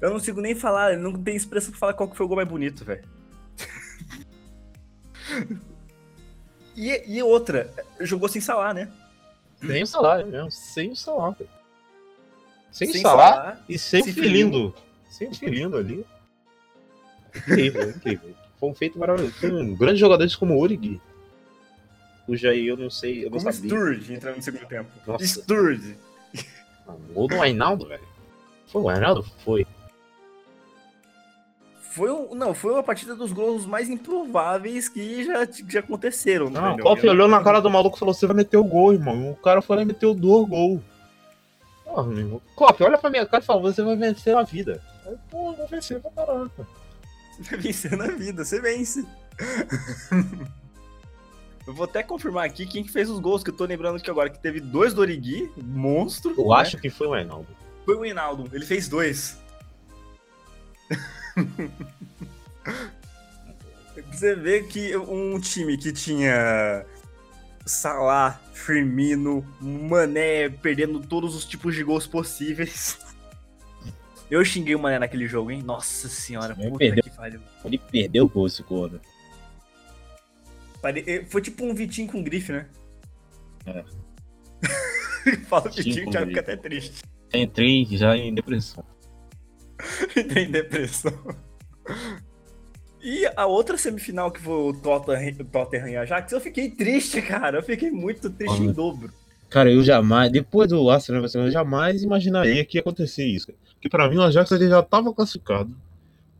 S1: Eu não consigo nem falar, não tem expressão pra falar qual que foi o gol mais bonito, velho. e, e outra, jogou sem salar, né?
S2: Sem o salário mesmo. Sem velho. Sem,
S1: Sem
S2: salário.
S1: Salah.
S2: E sem
S1: Sem
S2: o Filindo. Sem Filindo ali. Incrível, incrível. Foi um feito maravilhoso. Foi um grande jogador como o Origi. Cuja aí eu não sei, eu não
S1: Como
S2: sabia.
S1: Sturge entrando no segundo tempo.
S2: Nossa.
S1: Sturge.
S2: Ah, o Gol do Ainaldo, velho. Foi o Ainaldo? Foi.
S1: Foi um, não, foi uma partida dos gols mais improváveis que já, que já aconteceram.
S2: Não, o? Klopp olhou na cara do maluco e falou: Você vai meter o gol, irmão. O cara foi lá e meteu dois gols. Porra, meu irmão. Klopp, olha pra minha cara e fala: Você vai vencer a vida. Aí, Pô, vou vencer pra caraca.
S1: Você vai vencer na vida, você vence. eu vou até confirmar aqui quem que fez os gols, que eu tô lembrando aqui agora, que teve dois do Origi, monstro.
S2: Eu
S1: né?
S2: acho que foi o Ainaldo.
S1: Foi o Hinaldo, ele fez dois. Você vê que um time que tinha Salah, Firmino, Mané perdendo todos os tipos de gols possíveis. Eu xinguei o Mané naquele jogo, hein? Nossa senhora,
S2: Ele
S1: puta
S2: perdeu.
S1: que pariu.
S2: Ele perdeu o gol esse.
S1: Pare- eh, Foi tipo um Vitinho com grife, né?
S2: É.
S1: Fala
S2: Vitinho
S1: cara fica até triste.
S2: Entrei já em depressão.
S1: Tem depressão. E a outra semifinal que foi o Tottenham, o Tottenham e Ajax, eu fiquei triste, cara. Eu fiquei muito triste em dobro.
S2: Cara, eu jamais, depois do Arsenal, eu jamais imaginaria que ia acontecer isso. Porque pra mim o Ajax ele já tava classificado.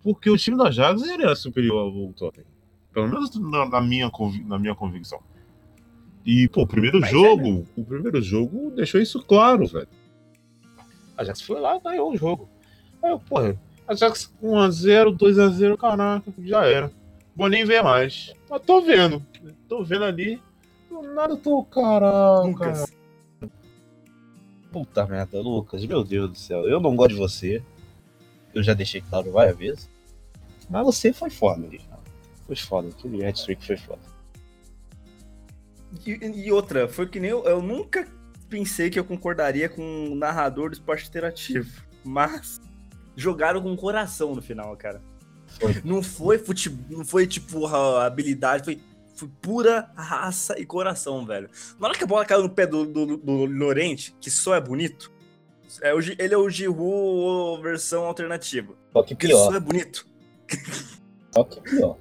S2: Porque o time do Ajax ele era superior ao Tottenham. Pelo menos na, na minha, na minha convicção. E, pô, o primeiro
S1: Mas é
S2: jogo, o primeiro jogo deixou isso claro, velho. A Ajax foi lá e ganhou o jogo. Aí, eu, porra, Ajax 1x0, 2x0, caraca, já era. Vou nem ver mais. Mas tô vendo. Tô vendo ali. Do nada eu tô, caraca.
S1: Lucas.
S2: Puta merda, Lucas, meu Deus do céu. Eu não gosto de você. Eu já deixei claro várias vezes. Mas você foi foda, ali. Foi foda. Aquele hat-trick foi foda.
S1: E, e outra, foi que nem eu, eu nunca pensei que eu concordaria com um narrador do esporte interativo. Mas jogaram com coração no final, cara.
S2: Foi.
S1: Não foi futebol, não foi tipo habilidade, foi, foi pura raça e coração, velho. Na hora que a bola caiu no pé do, do, do Lorente, que só é bonito, é ele é o Giroud versão alternativa.
S2: Só que
S1: Porque ele só
S2: pior.
S1: é bonito.
S2: Só que pior.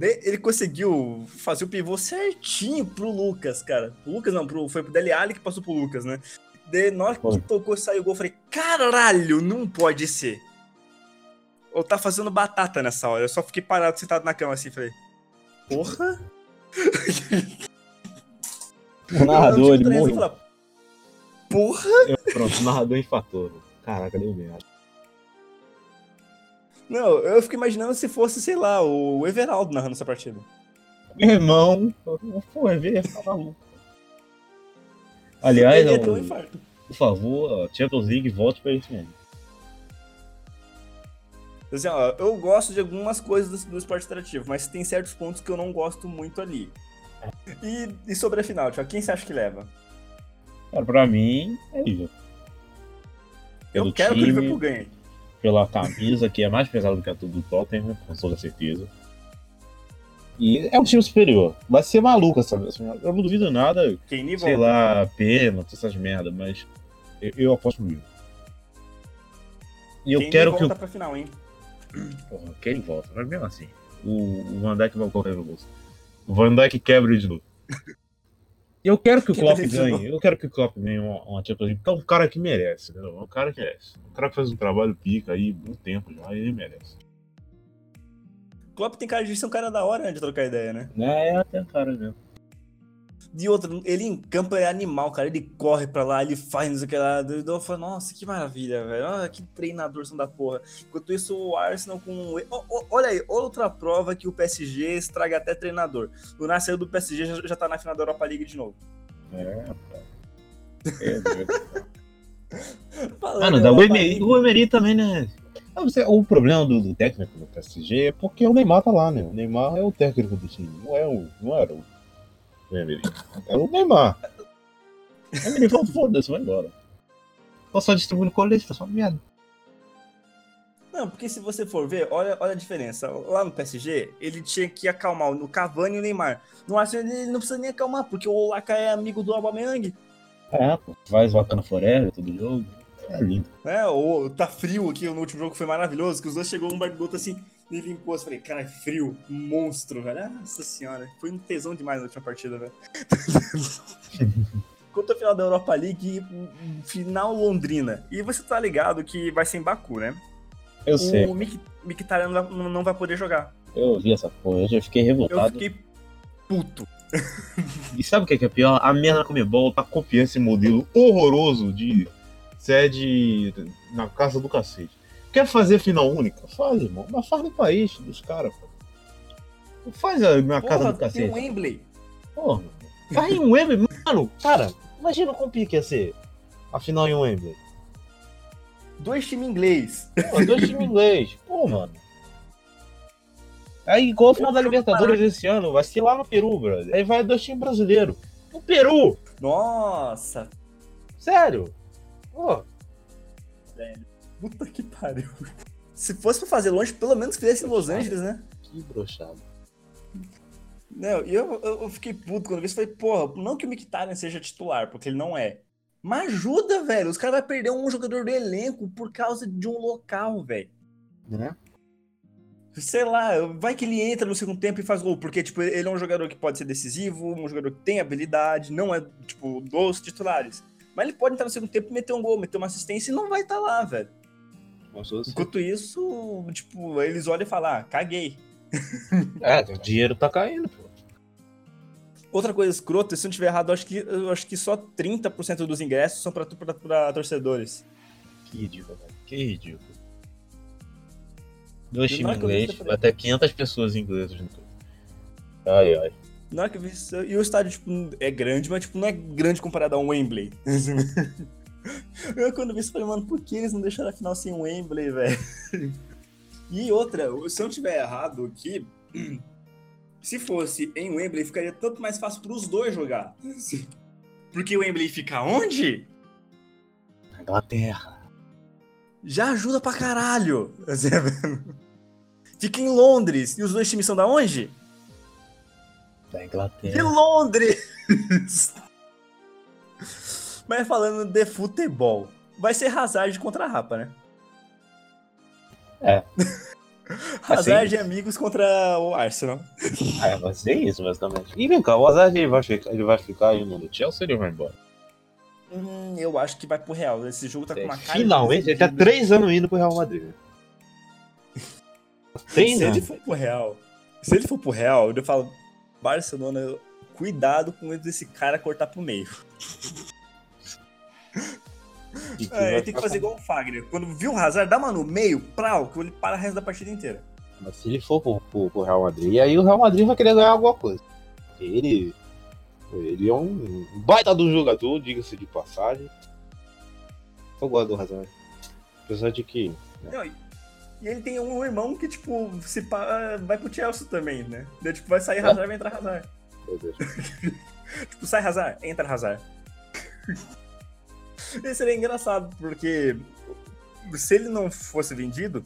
S1: Ele conseguiu fazer o pivô certinho pro Lucas, cara. O Lucas não, pro, foi pro Dele Alli que passou pro Lucas, né? Daí, na hora que tocou e saiu o gol, eu falei, caralho, não pode ser. Ou tá fazendo batata nessa hora. Eu só fiquei parado, sentado na cama assim, falei, porra?
S2: O narrador, ele morreu.
S1: falei, Porra?
S2: Eu- Pronto, o narrador infatou. Caraca, deu merda.
S1: Não, eu fiquei imaginando se fosse, sei lá, o Everaldo narrando essa partida.
S2: Meu irmão, pô, é ver, tá maluco. Aliás,
S1: ia ter um infarto.
S2: por favor, a Champions League volte pra isso mesmo.
S1: Assim, ó, eu gosto de algumas coisas do, do esporte interativo, mas tem certos pontos que eu não gosto muito ali. E, e sobre a final, Thiago, quem você acha que leva?
S2: Cara, pra mim, é isso.
S1: Eu
S2: Pelo
S1: quero que o
S2: time,
S1: Liverpool ganhe.
S2: pela camisa, que é mais pesada do que a do Tottenham, com toda certeza. E é um time superior. Vai ser maluco essa vez. Eu não duvido nada,
S1: Quem nem
S2: sei
S1: volta.
S2: lá, pênalti, essas merda, mas eu, eu aposto no Liverpool. E eu
S1: Quem
S2: quero
S1: nem
S2: que o.
S1: volta pra final, hein?
S2: Porra, quem volta, mas mesmo assim. O, o Van Dijk vai correr no bolso. O Van Dijk quebra de novo. Eu quero que o Klopp ganhe. Eu quero que o Klopp ganhe uma, uma Champions League. Porque é um cara que merece, entendeu? É um cara que merece. Um cara que faz um trabalho pica aí, muito tempo já, e ele merece.
S1: Klopp tem cara de ser um cara da hora né, de trocar ideia, né?
S2: É, é até um cara mesmo.
S1: De outro, ele em campo é animal, cara. Ele corre pra lá, ele faz não sei o que lá. Eu falo, nossa, que maravilha, velho. Olha que treinador são da porra. Enquanto isso, o Arsenal com. Olha aí, outra prova que o PSG estraga até treinador. O Nas saiu do PSG já, já tá na final da Europa League de novo.
S2: É, rapaz. É.
S1: Falando
S2: Mano, da- o, Emery, o Emery também, né? Sei, O problema do, do técnico do PSG é porque o Neymar tá lá, né? O Neymar é o técnico do time, não, é o, não era o, Emery. É o Neymar. Emery falou, foda-se, vai embora. Tô só distribuindo colete, tá só merda.
S1: Não, porque se você for ver, olha, olha a diferença. Lá no PSG, ele tinha que acalmar o Cavani e o Neymar. No Arsenal, ele não precisa nem acalmar, porque o Laka é amigo do Aubameyang.
S2: É, pô. Faz Wakanda Forever todo jogo. É lindo.
S1: né? Ou tá frio aqui no último jogo foi maravilhoso, que os dois chegou um bar do outro assim, e limpou. Eu falei, cara, é frio, monstro, velho. Nossa senhora, foi um tesão demais na última partida, velho. Quanto ao final da Europa League, um final Londrina. E você tá ligado que vai ser em Baku, né?
S2: Eu sei.
S1: O Mkhitaryan não vai- não vai poder jogar.
S2: Eu vi essa porra, eu já fiquei
S1: Eu
S2: revoltado.
S1: fiquei puto.
S2: E sabe o que é, que é pior? A merda Comebol tá copiando esse modelo horroroso de sede na casa do cacete. Quer fazer final única? Faz, irmão. Mas faz no país dos caras, pô. Faz na casa
S1: Porra,
S2: do
S1: tem
S2: cacete.
S1: o Wembley.
S2: Porra. Faz em Wembley, mano. Cara, imagina como pique ia ser a final em Wembley.
S1: Dois times inglês.
S2: Pô, dois times inglês. Pô, mano. Aí, igual a final da Libertadores esse ano, vai ser lá no Peru, brother. Aí vai dois times brasileiros. No Peru!
S1: Nossa.
S2: Sério? Pô.
S1: Puta que pariu. Se fosse pra fazer longe, pelo menos fizesse em Los Angeles, né?
S2: Que broxado.
S1: Não, e eu, eu, eu fiquei puto quando vi isso. Falei, porra, não que o Mkhitaryan seja titular, porque ele não é. Mas ajuda, velho. Os caras vão perder um jogador do elenco por causa de um local, velho.
S2: Né?
S1: Sei lá, vai que ele entra no segundo tempo e faz gol, porque, tipo, ele é um jogador que pode ser decisivo, um jogador que tem habilidade, não é, tipo, dos titulares. Mas ele pode entrar no segundo tempo e meter um gol, meter uma assistência e não vai estar tá lá, velho. Enquanto isso, tipo, eles olham e falam, ah, caguei.
S2: É, o dinheiro tá caindo, pô.
S1: Outra coisa escrota, se eu não estiver errado, eu acho que, eu acho que só 30% dos ingressos são pra, pra, pra torcedores.
S2: Que ridículo, velho. Que ridículo. Dois times ingleses, até 500 pessoas inglesas no Ai, ai.
S1: Na hora que eu vi isso, e o estádio, tipo, é grande, mas, tipo, não é grande comparado a um Wembley. eu, quando vi isso, falei, mano, por que eles não deixaram a final sem um Wembley, velho? E outra, se eu não estiver errado aqui, se fosse em Wembley, ficaria tanto mais fácil para os dois jogar. Porque o Wembley fica onde?
S2: Na Inglaterra.
S1: Já ajuda pra caralho. Fica em Londres. E os dois times são da onde?
S2: Da Inglaterra.
S1: De Londres! Mas falando de futebol, vai ser Hazard contra a Rapa, né?
S2: É.
S1: Hazard e amigos contra o Arsenal.
S2: É, vai ser isso, basicamente. E vem cá, o Hazard ele vai ficar, ele vai ficar aí no Chelsea ou ele vai embora?
S1: Hum, eu acho que vai pro Real. Esse jogo tá com uma cara.
S2: Finalmente, ele tá três anos indo pro Real Madrid.
S1: Três se ele for pro Real, se ele for pro Real, eu falo, Barcelona, cuidado com esse cara cortar pro meio. É, tem que fazer igual o Fagner. Quando viu o Hazard, dá uma no meio, prau, que ele para o resto da partida inteira.
S2: Mas se ele for pro, pro, pro, Real Madrid, aí o Real Madrid vai querer ganhar alguma coisa. Ele. Ele é um baita do jogador, diga-se de passagem. Eu gosto do Hazard. Apesar de que.
S1: Né? Não, e ele tem um irmão que, tipo, se pá, vai pro Chelsea também, né? Daí, tipo, vai sair Hazard, vai entrar Hazard. tipo, sai Hazard, entra Hazard. Isso seria engraçado, porque se ele não fosse vendido,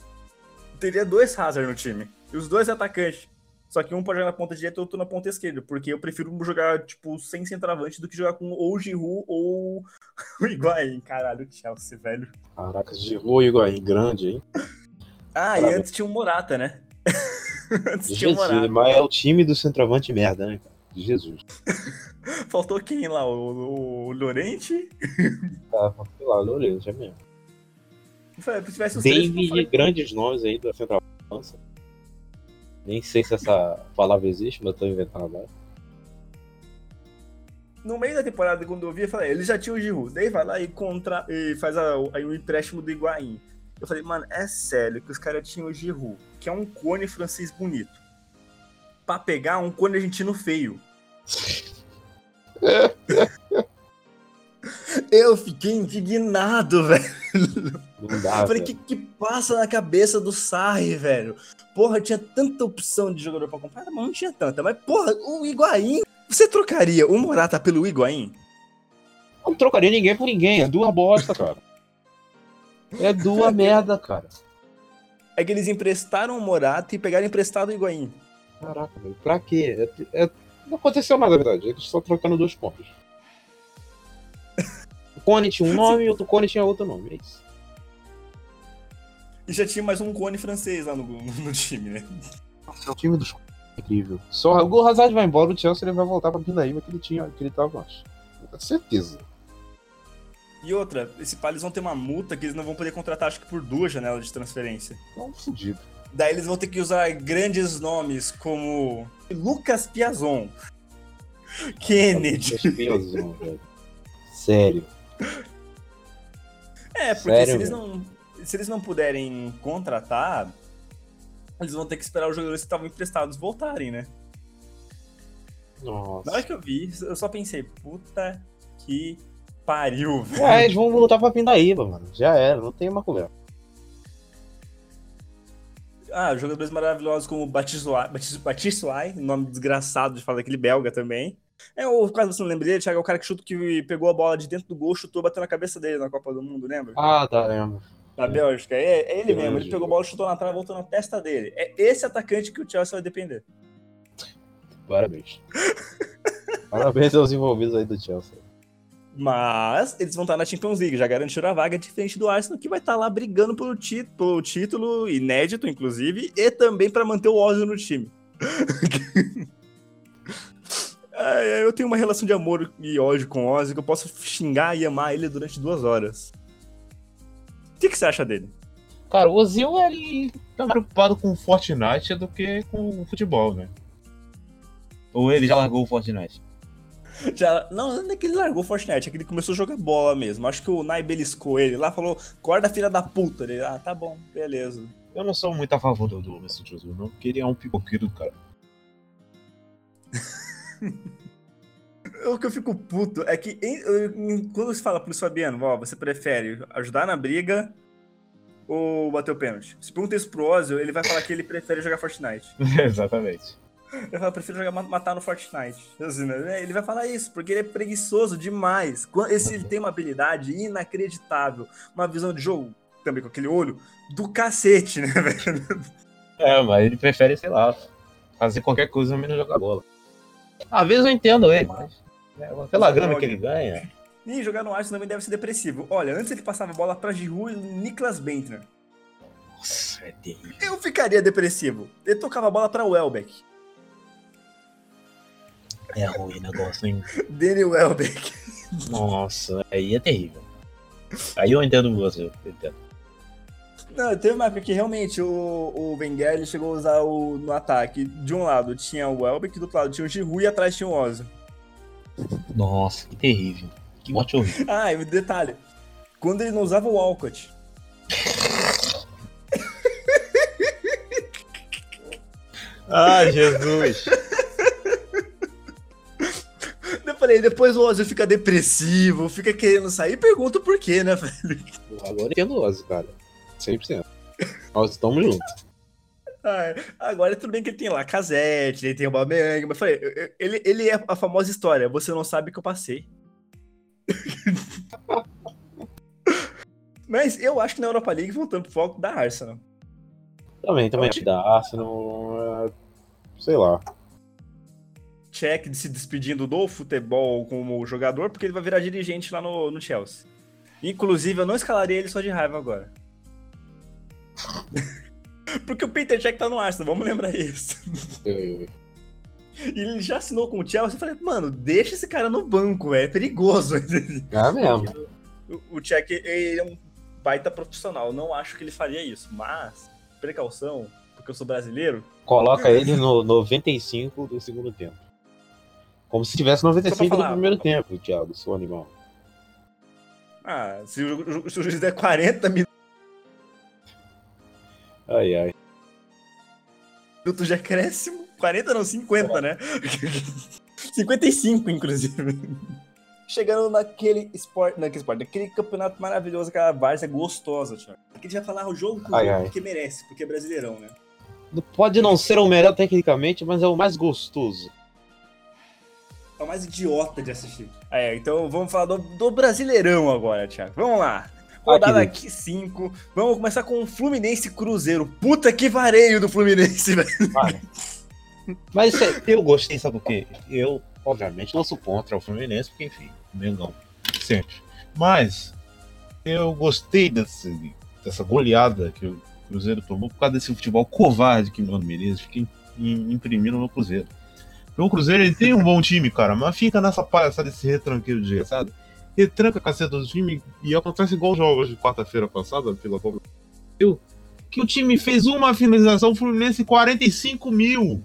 S1: teria dois Hazard no time. E os dois atacantes. Só que um pode jogar na ponta direita e outro na ponta esquerda. Porque eu prefiro jogar, tipo, sem centroavante do que jogar com ou Giroud ou o Higuaín. Caralho, Chelsea, velho.
S2: Caraca, Giroud e Higuaín, grande, hein?
S1: Ah, e antes tinha o Morata, né?
S2: antes Jesus, tinha o Morata. Mas é o time do centroavante merda, né? Jesus.
S1: Faltou quem lá? O, o Lorente?
S2: Ah, faltou lá, o Lorente, é mesmo.
S1: Se tivesse os
S2: David, três, grandes nomes aí da Central França. Nem sei se essa palavra existe, mas eu tô inventando agora.
S1: No meio da temporada, quando eu vi, eu falei, ele já tinha o Giroud. Daí vai lá e, contra... e faz a... aí o empréstimo do Higuaín. Eu falei, mano, é sério que os caras tinham o Giroud, que é um cone francês bonito, pra pegar um cone argentino feio. Eu fiquei indignado, velho.
S2: Não dá,
S1: Falei, o que, que passa na cabeça do Sarri, velho? Porra, tinha tanta opção de jogador pra comprar, mas não tinha tanta. Mas, porra, o Higuaín. Você trocaria o Morata pelo Higuaín?
S2: Não trocaria ninguém por ninguém. É duas bosta, cara. É duas merda, cara.
S1: É que eles emprestaram o Morata e pegaram emprestado o Higuaín.
S2: Caraca, velho. Pra quê? É, é não aconteceu nada, na verdade. Eles estão trocando dois pontos. O Cone tinha um nome e o outro Cone tinha outro nome. É isso.
S1: E já tinha mais um Cone francês lá no, no time, né?
S2: Nossa, o time do é incrível. Só o Hazard vai embora, o Chelsea ele vai voltar pra Pinaíba que ele tinha, que ele tava antes. Com certeza.
S1: E outra, esse pá, eles vão ter uma multa que eles não vão poder contratar, acho que por duas janelas de transferência.
S2: Não, fudido.
S1: Daí eles vão ter que usar grandes nomes como Lucas Piazon, Kennedy.
S2: Lucas Piazon, velho. Sério.
S1: É, porque Sério, se, eles não, se eles não puderem contratar, eles vão ter que esperar os jogadores que estavam emprestados voltarem, né?
S2: Nossa.
S1: Na hora que eu vi, eu só pensei, puta que pariu,
S2: velho. É, eles vão voltar pra Pindaíba, mano. Já era, não tem uma conversa.
S1: Ah, jogadores maravilhosos como Batissuai, nome desgraçado de falar daquele belga também. É, o caso você não lembra dele, Thiago, é o cara que chuta que pegou a bola de dentro do gol, chutou, bateu na cabeça dele na Copa do Mundo, lembra?
S2: Ah, tá, lembro.
S1: Na Bélgica. É, é ele mesmo. Ele pegou a bola, chutou na trave, voltou na testa dele. É esse atacante que o Chelsea vai depender.
S5: Parabéns. Parabéns aos envolvidos aí do Chelsea.
S1: Mas eles vão estar na Champions League, já garantiram a vaga diferente do Arsenal, que vai estar lá brigando pelo, pelo título, inédito, inclusive, e também para manter o Ozil no time. Eu tenho uma relação de amor e ódio com o Ozzy que eu posso xingar e amar ele durante duas horas. O que, que você acha dele?
S2: Cara, o Ozil, ele tá mais preocupado com o Fortnite do que com o futebol, né? Ou ele já largou o Fortnite?
S1: Já, não, não é que ele largou o Fortnite, é que ele começou a jogar bola mesmo. Acho que o Nai beliscou ele lá, falou, acorda filha da puta. Ele, ah, tá bom, beleza.
S2: Eu não sou muito a favor do, do Mesut Ozil, não, porque ele é um pipoqueiro, cara.
S1: O que eu fico puto é que em- em- quando você fala pro Fabiano, ó, você prefere ajudar na briga ou bater o pênalti? Se pergunta isso pro Ozil, ele vai falar que ele prefere jogar Fortnite.
S2: Exatamente.
S1: Ele fala, prefiro jogar ma- matar no Fortnite. Assim, né? Ele vai falar isso, porque ele é preguiçoso demais. Esse, ele tem uma habilidade inacreditável, uma visão de jogo, também com aquele olho, do cacete, né, velho?
S2: É, mas ele prefere, sei lá, fazer qualquer coisa menos jogar bola. Às vezes eu entendo ele, mas né, pela grana que ele ganha.
S1: E jogar no Arsenal também deve ser depressivo. Olha, antes ele passava a bola pra Giroud e Niklas Bentner.
S2: Nossa, é terrível.
S1: Eu ficaria depressivo. Ele tocava a bola pra Welbeck.
S2: É ruim o negócio, hein?
S1: Danny Welbeck.
S2: Nossa, aí é terrível. Aí eu entendo você, eu entendo.
S1: Não, teve uma época que realmente o, o Wenger ele chegou a usar o, no ataque. De um lado tinha o Welbeck, do outro lado tinha o Giroud e atrás tinha o Ozil.
S2: Nossa, que terrível. Que morte horrível.
S1: Ah, e detalhe. Quando ele não usava o Walcott.
S2: Ah, Jesus.
S1: Eu falei, depois o Ozil fica depressivo, fica querendo sair, pergunta por quê, né, velho?
S5: Agora eu entendo o Ozzy, cara. 100%. Nós estamos juntos.
S1: Ai, agora tudo bem que ele tem lá Casete, ele tem o Bameng, mas falei, ele, ele é a famosa história, você não sabe o que eu passei. mas eu acho que na Europa League voltando pro foco da Arsenal.
S5: Também, também. Da Arsenal. é, Sei lá.
S1: Check se despedindo do futebol como jogador, porque ele vai virar dirigente lá no, no Chelsea. Inclusive, eu não escalaria ele só de raiva agora. porque o Peter Check tá no Arsenal, vamos lembrar isso. E ele já assinou com o Chelsea. Eu falei, mano, deixa esse cara no banco, é perigoso.
S5: É mesmo.
S1: O- o Check, ele é um baita profissional. Eu não acho que ele faria isso, mas, precaução, porque eu sou brasileiro.
S5: Coloca ele no 95 do segundo tempo. Como se tivesse 95
S1: Só pra
S5: do
S1: falar.
S5: primeiro tempo, Thiago, seu animal.
S1: Ah, se o, se o juiz der 40
S5: Ai, ai.
S1: minutos de acréscimo, 40 não, 50, né? 55, inclusive. Chegando naquele esporte, naquele esporte, naquele campeonato maravilhoso, aquela várzea gostosa, Thiago. Aqui a gente vai falar o jogo
S5: Ai, ai.
S1: porque merece, porque é brasileirão, né?
S5: Pode não ser o melhor tecnicamente, mas é o mais gostoso.
S1: É o mais idiota de assistir. É, então vamos falar do, do Brasileirão agora, Thiago. Vamos lá. Rodada
S5: Ah,
S1: aqui 5. Vamos começar com o Fluminense Cruzeiro. Puta que vareio do Fluminense, velho.
S2: Mas isso é- eu gostei, sabe por quê? Eu, obviamente, não sou contra o Fluminense, porque, enfim, Mengão, sempre. Mas eu gostei desse, dessa goleada que o Cruzeiro tomou por causa desse futebol covarde que o Mano Menezes fica im- im- imprimindo no Cruzeiro. O Cruzeiro ele tem um bom time, cara, mas fica nessa palhaçada desse retranqueiro de sabe? Retranca a caceta do time e acontece igual jogos de quarta-feira passada pela Copa. do Que o time fez uma finalização, o Fluminense 45 mil.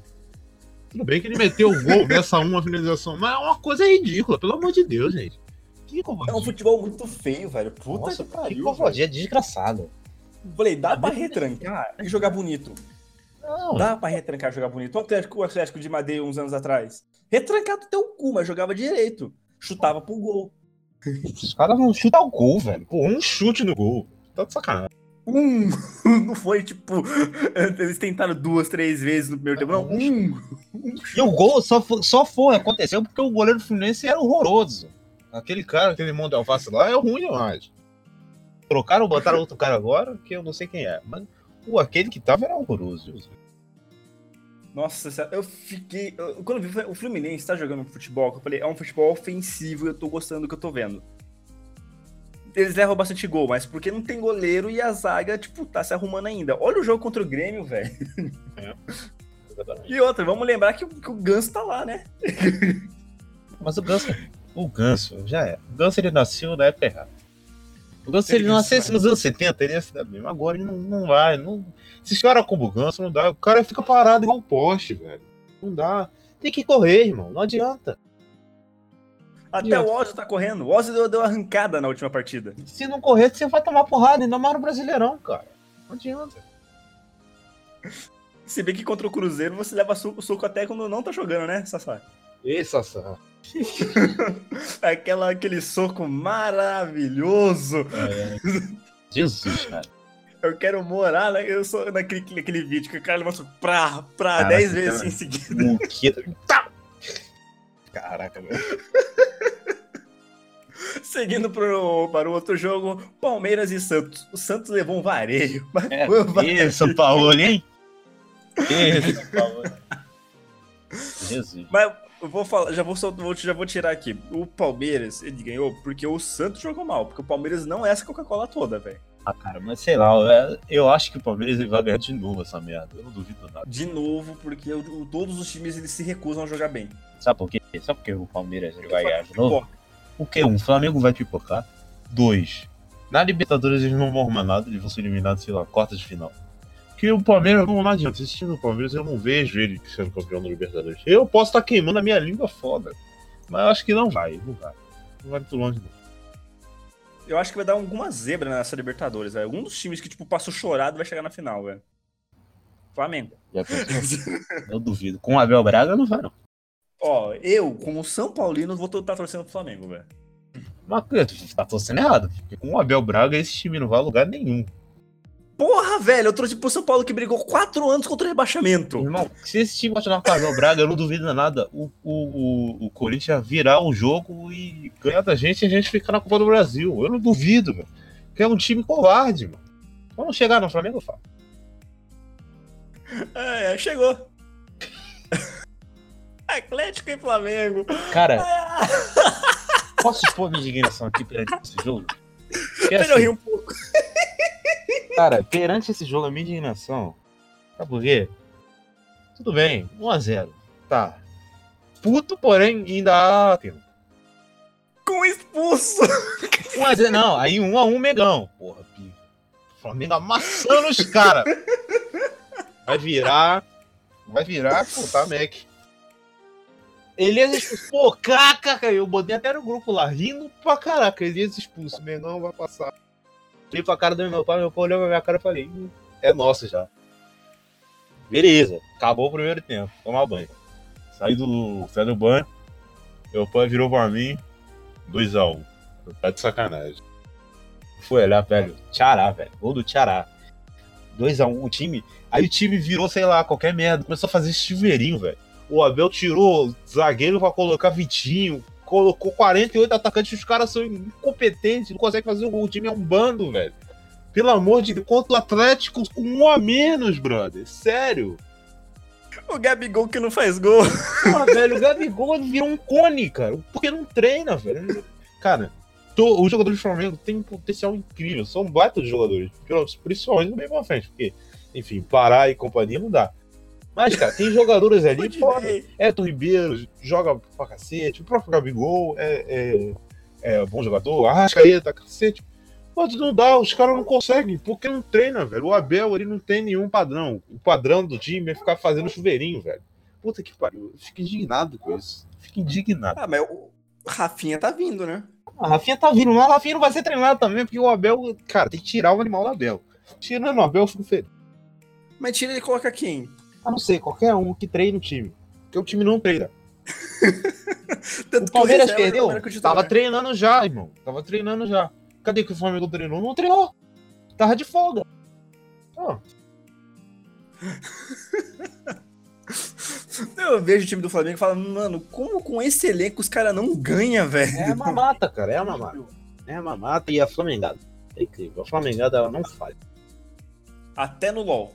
S2: Tudo bem que ele meteu o gol nessa uma finalização, mas é uma coisa ridícula, pelo amor de Deus, gente. Que
S1: É um
S2: covardia.
S1: futebol muito feio, velho. Puta
S2: Nossa,
S1: que
S2: que
S1: pariu. velho.
S2: covardia desgraçada.
S1: Falei, dá pra retrancar e jogar bonito.
S2: Não,
S1: Dá pra retrancar e jogar bonito. O Atlético, o Atlético de Madeira uns anos atrás. Retrancado até o cu, mas jogava direito. Chutava pro gol.
S2: os caras não chutam o gol, velho. Pô, um chute no gol. Tá de sacanagem.
S1: Um. Não foi tipo. Eles tentaram duas, três vezes no primeiro tempo. Não, um.
S2: E o gol só foi, só foi, aconteceu porque o goleiro do Fluminense era horroroso. Aquele cara, aquele mão de alface lá é ruim demais. Trocaram, botaram outro cara agora, que eu não sei quem é. Mas o aquele que tava era horroroso.
S1: Nossa, eu fiquei. eu- quando eu vi o Fluminense tá jogando futebol, eu falei, é um futebol ofensivo e eu tô gostando do que eu tô vendo. Eles levam bastante gol, mas porque não tem goleiro e a zaga, tipo, tá se arrumando ainda. Olha o jogo contra o Grêmio, velho.
S2: Exatamente.
S1: E outra, vamos lembrar que, o- que o Ganso tá lá, né?
S2: Mas o Ganso, o Ganso, já é. O Ganso ele nasceu na época errada. O Ganso, se ele nascesse
S1: é.
S2: nos anos 70, ele ia se dar bem. Mas agora ele não, não vai. Não... Se esse cara como o Ganso, não dá. O cara fica parado igual um poste, velho. Não dá. Tem que correr, irmão. Não adianta.
S1: Até
S2: Isso.
S1: o Ozzy tá correndo. O Ozzy deu, deu arrancada na última partida.
S2: Se não correr, você vai tomar porrada, ainda mais no Brasileirão, cara. Não adianta.
S1: Se bem que contra o Cruzeiro você leva suco, suco até quando não tá jogando, né, Sassá?
S2: Esse Sassá.
S1: Aquela, aquele soco maravilhoso.
S2: É. Jesus, cara.
S1: Eu quero morar, né? Eu sou naquele, naquele vídeo que o cara levanta pra, pra
S2: Caraca,
S1: 10 vezes assim em seguida.
S2: Tá! Caraca, velho.
S1: Seguindo pro, para o outro jogo, Palmeiras e Santos. O Santos levou um vareio. Mas
S2: É,
S1: foi um.
S2: Isso, Paulo, hein? Isso, Paulo. Jesus.
S1: Mas eu vou falar, já vou, vou- já vou tirar aqui. O Palmeiras, ele ganhou porque o Santos jogou mal. Porque o Palmeiras não é essa Coca-Cola toda, velho.
S2: Ah, cara, mas sei lá, eu, eu acho que o Palmeiras vai ganhar de novo essa merda. Eu não duvido nada.
S1: De novo, porque o- todos os times eles se recusam a jogar bem.
S2: Sabe por quê? Sabe por que o Palmeiras ele vai ganhar de novo? O quê? Um, o Flamengo vai pipocar. Dois, na Libertadores eles não vão arrumar nada, eles vão ser eliminados, sei lá, quartas de final. Porque o Palmeiras, não, não adianta, esse time do Palmeiras eu não vejo ele sendo campeão da Libertadores. Eu posso estar queimando a minha língua foda, mas eu acho que não vai, não vai. Não vai muito longe, não.
S1: Eu acho que vai dar alguma zebra nessa Libertadores, velho. Algum dos times que, tipo, passou chorado vai chegar na final, velho. Flamengo.
S2: Eu duvido. Com o Abel Braga não vai, não.
S1: Ó, eu, como São Paulino, vou estar torcendo pro Flamengo, velho.
S2: Mas tu tá torcendo errado. Porque com o Abel Braga esse time não vai a lugar nenhum.
S1: Porra, velho, eu trouxe pro São Paulo que brigou quatro anos contra o rebaixamento.
S2: Irmão, se esse time continuar com o Abel Braga, eu não duvido nada. O, o, o, o Corinthians virar o jogo e ganhar da gente e a gente ficar na Copa do Brasil. Eu não duvido, velho. Que é um time covarde, mano. Vamos chegar no Flamengo, eu falo.
S1: É, é, chegou. Atlético e Flamengo.
S2: Cara,
S1: Ah,
S2: posso expor minha indignação aqui perante esse jogo?
S1: Pera, eu
S2: assim,
S1: ri um pouco.
S2: Cara, perante esse jogo, a minha indignação. Sabe por quê? Tudo bem, 1x0. Tá. Puto, porém, ainda há tempo.
S1: Com expulso.
S2: 1x0, não, aí 1x1 Megão. Porra, pica. Flamengo amassando os caras. Vai virar. Vai virar, pô, tá, Mac. Elias expulso. Pô, caca, eu botei até no grupo lá, rindo pra caraca. Elias expulso, Megão vai passar. Fui pra cara do meu pai, meu pai olhou pra minha cara e falei, "Ih, é nosso já. Beleza, acabou o primeiro tempo, tomar banho. Saí do, saí do banho, meu pai virou pra mim, 2x1. Tá de sacanagem. Foi olhar, velho, Tchará, velho, gol do Tchará. 2x1, o time, aí o time virou, sei lá, qualquer merda, começou a fazer chuveirinho, velho. O Abel tirou zagueiro pra colocar Vitinho, colocou 48 atacantes, os caras são incompetentes, não conseguem fazer o gol, o time é um bando, velho. Pelo amor de Deus, contra o Atlético com um a menos, brother. Sério.
S1: O Gabigol que não faz gol.
S2: Porra, velho, o Gabigol virou um cone, cara. Porque não treina, velho. Cara, tô- os jogadores do Flamengo têm um potencial incrível. São baita de jogadores. Principalmente no meio pra frente. Porque, enfim, Pará e companhia não dá. Mas, cara, tem jogadores ali foda.
S1: Rodinei.
S2: Everton Ribeiro joga pra cacete. O próprio Gabigol é, é, é bom jogador. Arrascaeta, cacete. Mas não dá, os caras não conseguem, porque não treina, velho. O Abel, ele não tem nenhum padrão. O padrão do time é ficar fazendo chuveirinho, velho. Puta que pariu. Eu fico indignado com isso. Fico indignado.
S1: Ah, mas o Rafinha tá vindo, né?
S2: A Rafinha tá vindo, mas a Rafinha não vai ser treinado também, porque o Abel, cara, tem que tirar o animal do Abel. Tirando o Abel, eu fico feliz.
S1: Mas tira ele e coloca quem?
S2: A não ser, qualquer um que treine o time. Porque o time não treina.
S1: Tanto
S2: O Palmeiras
S1: reserva
S2: perdeu? Tava treinando já, irmão. Tava treinando já. Cadê que o Flamengo treinou? Não treinou. Tava de folga. Ó,
S1: Eu vejo o time do Flamengo e falo, mano, como com esse elenco os caras não ganham, velho?
S2: é a mamata, cara. É a mamata. É a mamata e a Flamengada. É incrível. A Flamengada ela não falha.
S1: Até no LoL.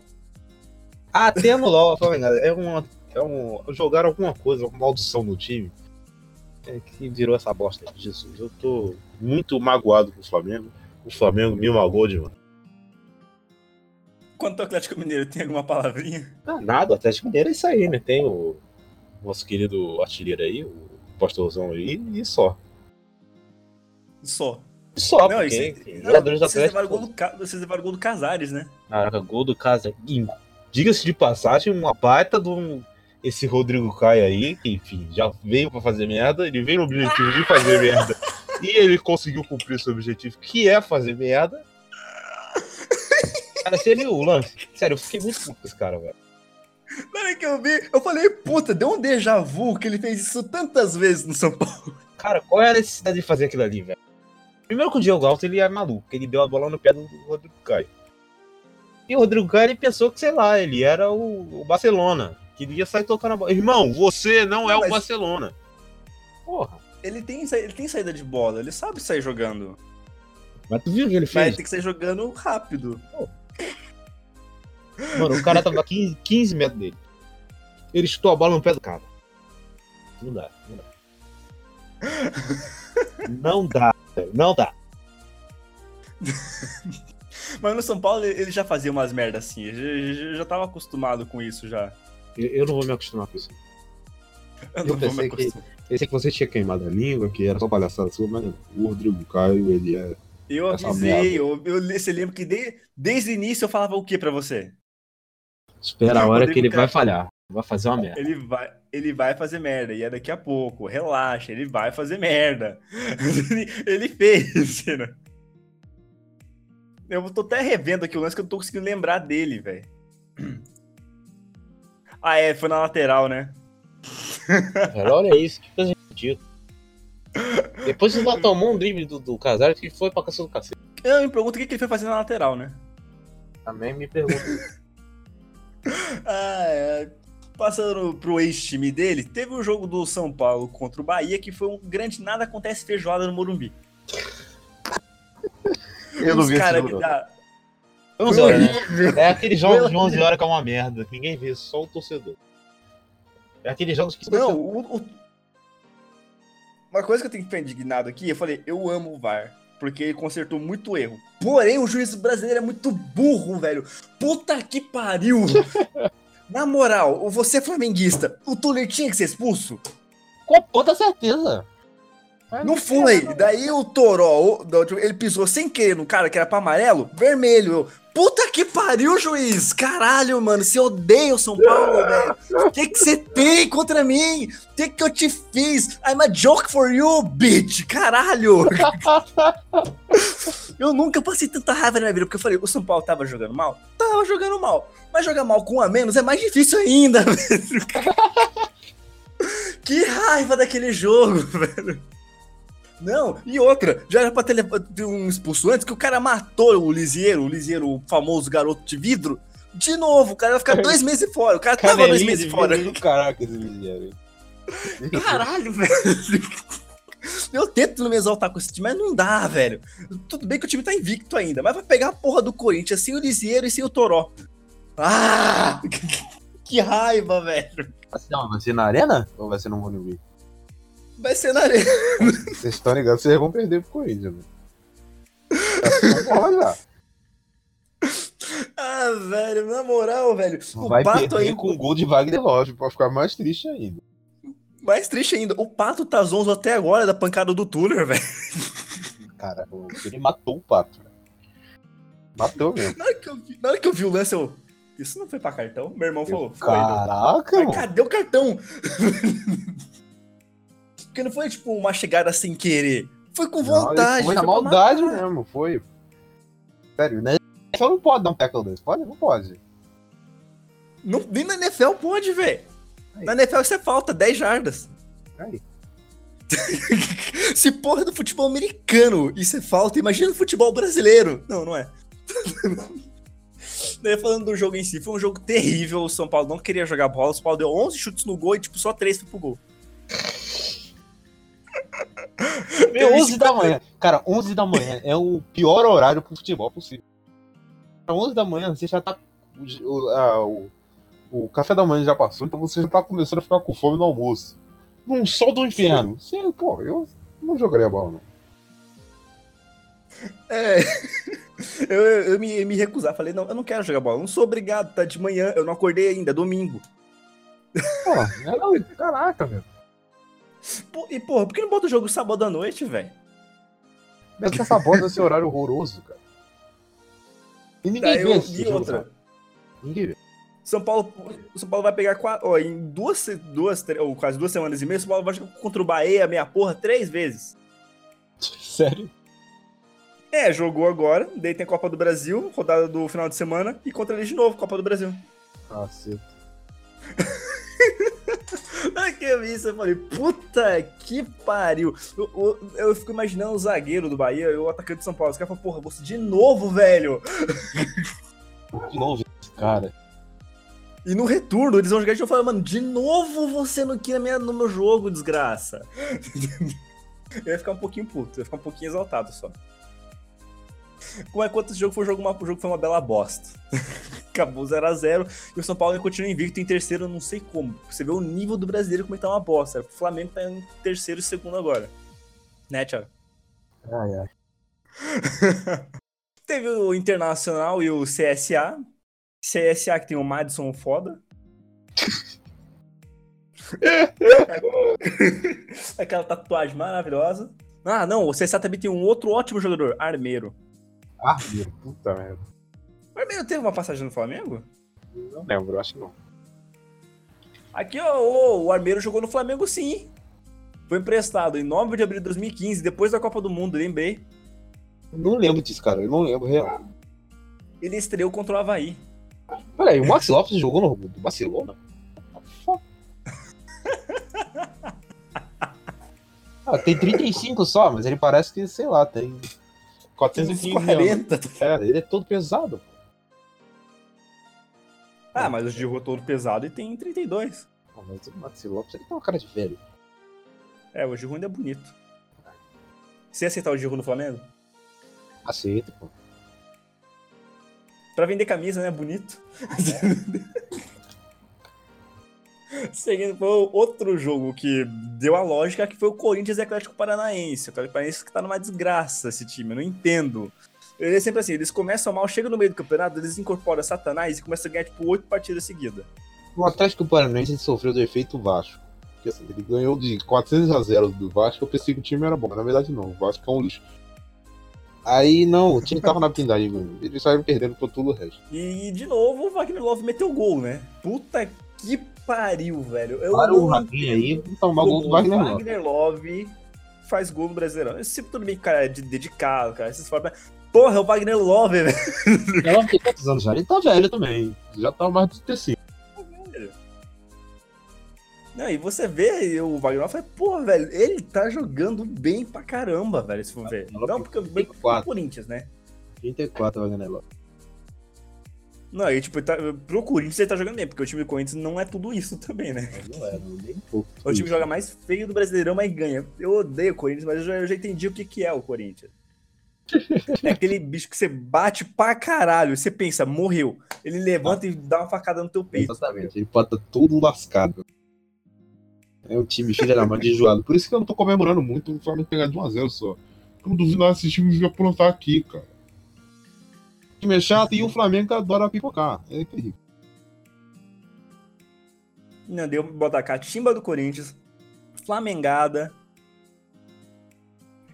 S2: Até no LoL, Flamengada é uma. É um, jogaram alguma coisa, uma maldição no time. É que virou essa bosta. Jesus, eu tô muito magoado com o Flamengo. O Flamengo me magoou demais.
S1: Quanto ao Atlético Mineiro, tem alguma palavrinha?
S2: Ah, nada, o Atlético Mineiro é isso aí, né? Tem o nosso querido artilheiro aí, o pastorzão aí, e só.
S1: Só.
S2: Só,
S1: Não,
S2: porque
S1: isso-
S2: enfim,
S1: Não,
S2: jogadores do
S1: vocês, levaram
S2: Atlético.
S1: gol do, vocês levaram gol do Casares, né?
S2: Caraca, gol do casa. Diga-se de passagem, uma baita um. Esse Rodrigo Caio aí, que, enfim, já veio pra fazer merda, ele veio no objetivo de fazer merda. E ele conseguiu cumprir seu objetivo, que é fazer merda. Cara, seria o lance. Sério, eu fiquei muito puto com esse cara, velho.
S1: Na hora que eu vi, eu falei, puta, deu um déjà vu que ele fez isso tantas vezes no São Paulo.
S2: Cara, qual é a necessidade de fazer aquilo ali, velho? Primeiro que o Diego Alves ele é maluco, ele deu a bola no pé do Rodrigo Caio. E o Rodrigo Caio ele pensou que, sei lá, ele era o, o Barcelona, que ele ia sair tocando a bola. Irmão, você não é
S1: Mas-
S2: o Barcelona. Porra.
S1: Ele tem, ele tem saída de bola, ele sabe sair jogando.
S2: Mas tu viu o que ele
S1: Mas
S2: fez?
S1: ele tem que sair jogando rápido.
S2: Mano, o cara tava a 15, 15 metros dele. Ele chutou a bola no pé do cara. Não dá, não dá. Não dá, não dá.
S1: Mas no São Paulo ele já fazia umas merdas assim, eu já, tava acostumado com isso já.
S2: Eu, não vou me acostumar com isso.
S1: Eu
S2: Eu
S1: não vou me
S2: pensei que-. Pensei que você tinha queimado a língua, que era só palhaçada sua, mas o Rodrigo Caio, ele é.
S1: Eu avisei, eu, eu, você lembra que de- desde o início eu falava o que pra você?
S2: Espera a
S1: Não,
S2: hora
S1: Rodrigo
S2: que ele vai falhar. Vai fazer uma merda.
S1: Ele vai, ele vai fazer merda, e é daqui a pouco, relaxa, ele vai fazer merda. ele, ele fez, né? Eu tô até revendo aqui o lance que eu não tô conseguindo lembrar dele, velho. Ah, é, foi na lateral, né?
S2: Olha isso, que coisa ridícula. Depois você já tomou um drible do, do Casares que foi pra caça do cacete.
S1: Eu me pergunto o que, que ele foi fazer na lateral, né?
S2: Também me pergunto.
S1: Ah, é. Passando pro ex-time dele, teve o jogo do São Paulo contra o Bahia, que foi um grande nada acontece feijoada no Morumbi.
S2: Eu não vi esse
S1: cara que dá-
S2: 11
S1: Foi
S2: horas, né? É aquele jogo de 11 horas que é uma merda. que Ninguém vê, só o torcedor. É aqueles jogos que
S1: Não, o- o- uma coisa que eu tenho que ficar indignado aqui, eu falei, eu amo o VAR, porque ele consertou muito erro. Porém, o juiz brasileiro é muito burro, velho. Puta que pariu! Na moral, você é flamenguista, o Tuller tinha que ser expulso?
S2: Com toda certeza.
S1: Não foi. Daí o Toró, o- do- ele pisou sem querer no cara que era pra amarelo, vermelho. Eu, Puta que pariu, juiz! Caralho, mano, você odeia o São Paulo, velho. O que que você tem contra mim? O que que eu te fiz? I'm a joke for you, bitch! Caralho! Eu nunca passei tanta raiva na minha vida, porque eu falei, o São Paulo tava jogando mal? Tava jogando mal. Mas jogar mal com um a menos é mais difícil ainda, velho. Que raiva daquele jogo, velho. Não, e outra, já era pra ter um expulso antes, que o cara matou o Lisieiro, o Lisieiro, o famoso garoto de vidro. De novo, o cara vai ficar dois meses fora. O cara tava dois
S2: Canelinha
S1: meses fora.
S2: vidro Caraca, esse Lisieiro.
S1: Caralho, velho. Eu tento não me exaltar com esse time, mas não dá, velho. Tudo bem que o time tá invicto ainda, mas vai pegar a porra do Corinthians sem o Lisieiro e sem o Toró. Ah! Que raiva, velho.
S2: Não, vai ser na arena? Ou vai ser no Morumbi?
S1: Vai ser na arena.
S2: Vocês estão ligados, vocês vão perder pro Corinthians, mano. Tá
S1: Ah, velho, na moral, velho. O
S2: vai
S1: Pato aí,
S2: com o gol de Wagner Love, pode ficar mais triste ainda.
S1: mais triste ainda, o Pato tá zonzo até agora da pancada do Tuller, velho.
S2: Cara, ele matou o pato. velho. Matou mesmo.
S1: Na hora, que eu vi, na hora que eu vi o lance, eu... Isso não foi pra cartão? Meu irmão falou, foi.
S2: Caraca,
S1: Mas
S2: mano.
S1: cadê o cartão? Porque não foi, tipo, uma chegada sem querer. Foi com
S2: Não,
S1: vontade.
S2: ele foi na maldade
S1: matar.
S2: mesmo, foi. Sério, né? Só não pode dar um tackle desse. Pode? Não pode.
S1: Não, nem na NFL pode, velho. Na NFL isso é falta, 10 jardas.
S2: Aí.
S1: Se porra do futebol americano isso é falta, imagina no futebol brasileiro. Não, não é. Daí falando do jogo em si, foi um jogo terrível. O São Paulo não queria jogar bola. O São Paulo deu 11 chutes no gol e, tipo, só 3 foi pro gol.
S2: Meu, 11 da manhã. Cara, 11 da manhã é o pior horário pro futebol possível. 11 da manhã você já tá. O, a- o, o café da manhã já passou, então você já tá começando a ficar com fome no almoço. Num sol do inferno. Você, pô, eu não jogaria bola, não.
S1: É. Eu, eu me, eu me recusar, falei, não, eu não quero jogar bola, não sou obrigado, tá de manhã, eu não acordei ainda, é domingo.
S2: Pô, não, caraca, velho.
S1: E porra, por que não bota o jogo sábado à noite, velho?
S2: Deve ter essa bosta desse horário horroroso, cara. E ninguém
S1: Daí
S2: vê esse
S1: e
S2: jogo,
S1: outra,
S2: cara. Ninguém vê.
S1: São Paulo, São Paulo vai pegar quatro, ó, em duas, duas, ou quase duas semanas e meia, o São Paulo vai jogar contra o Bahia, meia porra, três vezes.
S2: Sério?
S1: É, jogou agora, daí tem a Copa do Brasil, rodada do final de semana, e contra ele de novo, Copa do Brasil.
S2: Caceta.
S1: Aí que eu vi isso, eu falei, puta que pariu. Eu, eu- eu fico imaginando o zagueiro do Bahia e o atacante de São Paulo. Os caras falam, porra, você de novo, velho.
S2: De novo, cara.
S1: E no retorno, eles vão jogar e falar, mano, de novo você no, aqui na minha, no meu jogo, desgraça. eu ia ficar um pouquinho puto, eu ia ficar um pouquinho exaltado só. Como é quanto esse jogo foi um jogo, uma, o jogo foi uma bela bosta. Acabou 0x0 e o São Paulo continua invicto em terceiro, não sei como. Você vê o nível do brasileiro como ele tá uma bosta. O Flamengo tá em terceiro e segundo agora. Né, Thiago?
S2: Ai, ai.
S1: Teve o Internacional e o CSA. CSA que tem o Madison foda. Aquela tatuagem maravilhosa. Ah, não, o CSA também tem um outro ótimo jogador, Armeiro.
S2: Ah, meu, puta merda.
S1: O Armeiro teve uma passagem no Flamengo?
S2: Não lembro, acho que não.
S1: Aqui, ó, o Armeiro jogou no Flamengo sim. Foi emprestado em 9 de abril de 2015, depois da Copa do Mundo, lembrei.
S2: Não lembro disso, cara. Eu não lembro, real.
S1: Ele estreou contra o Havaí.
S2: Peraí, o Max Lopes jogou no do Barcelona? Ah, tem 35 só, mas ele parece que, sei lá, tem 415 anos.
S1: 40.
S2: É, ele é todo pesado.
S1: Ah, mas o Giro é todo pesado e tem 32.
S2: Ah, mas o Max Lopes ele tem uma cara de velho.
S1: É, o Giro ainda é bonito. Você ia aceitar o Giro no Flamengo?
S2: Aceita, pô.
S1: Pra vender camisa, né? Bonito. Seguindo para outro jogo que deu a lógica, que foi o Corinthians e Atlético Paranaense. O Atlético Paranaense que tá numa desgraça esse time, eu não entendo. Ele é sempre assim, eles começam mal, chegam no meio do campeonato, eles incorporam Satanás e começam a ganhar, tipo, oito partidas seguidas.
S2: O Atlético Paranaense sofreu do efeito Vasco. Porque assim, ele ganhou de 400 a 0 do Vasco, eu pensei que o time era bom, mas na verdade não, o Vasco é um lixo. Aí não, o time tava na pindagem, mano. Eles saíram perdendo por todo o resto.
S1: E, de novo, o Wagner Love meteu gol, né? Puta que pariu, velho. Eu
S2: Para o Rafinha aí, tomar gol do Wagner Love.
S1: Wagner Love faz gol no Brasileirão. Esse tudo bem o cara é de- dedicado, cara. Essas formas. Porra, é o Wagner Love, velho.
S2: Ela tem quantos anos já? Ele tá velho também. Já tá mais de 35.
S1: Não, e você vê o Wagner Love fala, porra, velho, ele tá jogando bem pra caramba, velho, se for ver. Não porque bem pro
S2: 34.
S1: Corinthians, né?
S2: 34 Wagner Love.
S1: Não, e tipo, tá, pro Corinthians ele tá jogando bem, porque o time do Corinthians não é tudo isso também, né?
S2: Não é, não, nem um pouco.
S1: O time que joga mais feio do Brasileirão, mas ganha. Eu odeio o Corinthians, mas eu já, eu já entendi o que, que é o Corinthians. É aquele bicho que você bate pra caralho, você pensa, morreu. Ele levanta e dá uma facada no teu peito.
S2: Exatamente, ele pode estar todo lascado. É o time filha da mãe de enjoado. Por isso que eu não tô comemorando muito o Flamengo pegar de 1x0 só. Eu não duvido nada esse time vir aprontar aqui, cara. Time é chato e o Flamengo adora pipocar. É terrível.
S1: Não, deu pra botar catimba do Corinthians, Flamengada.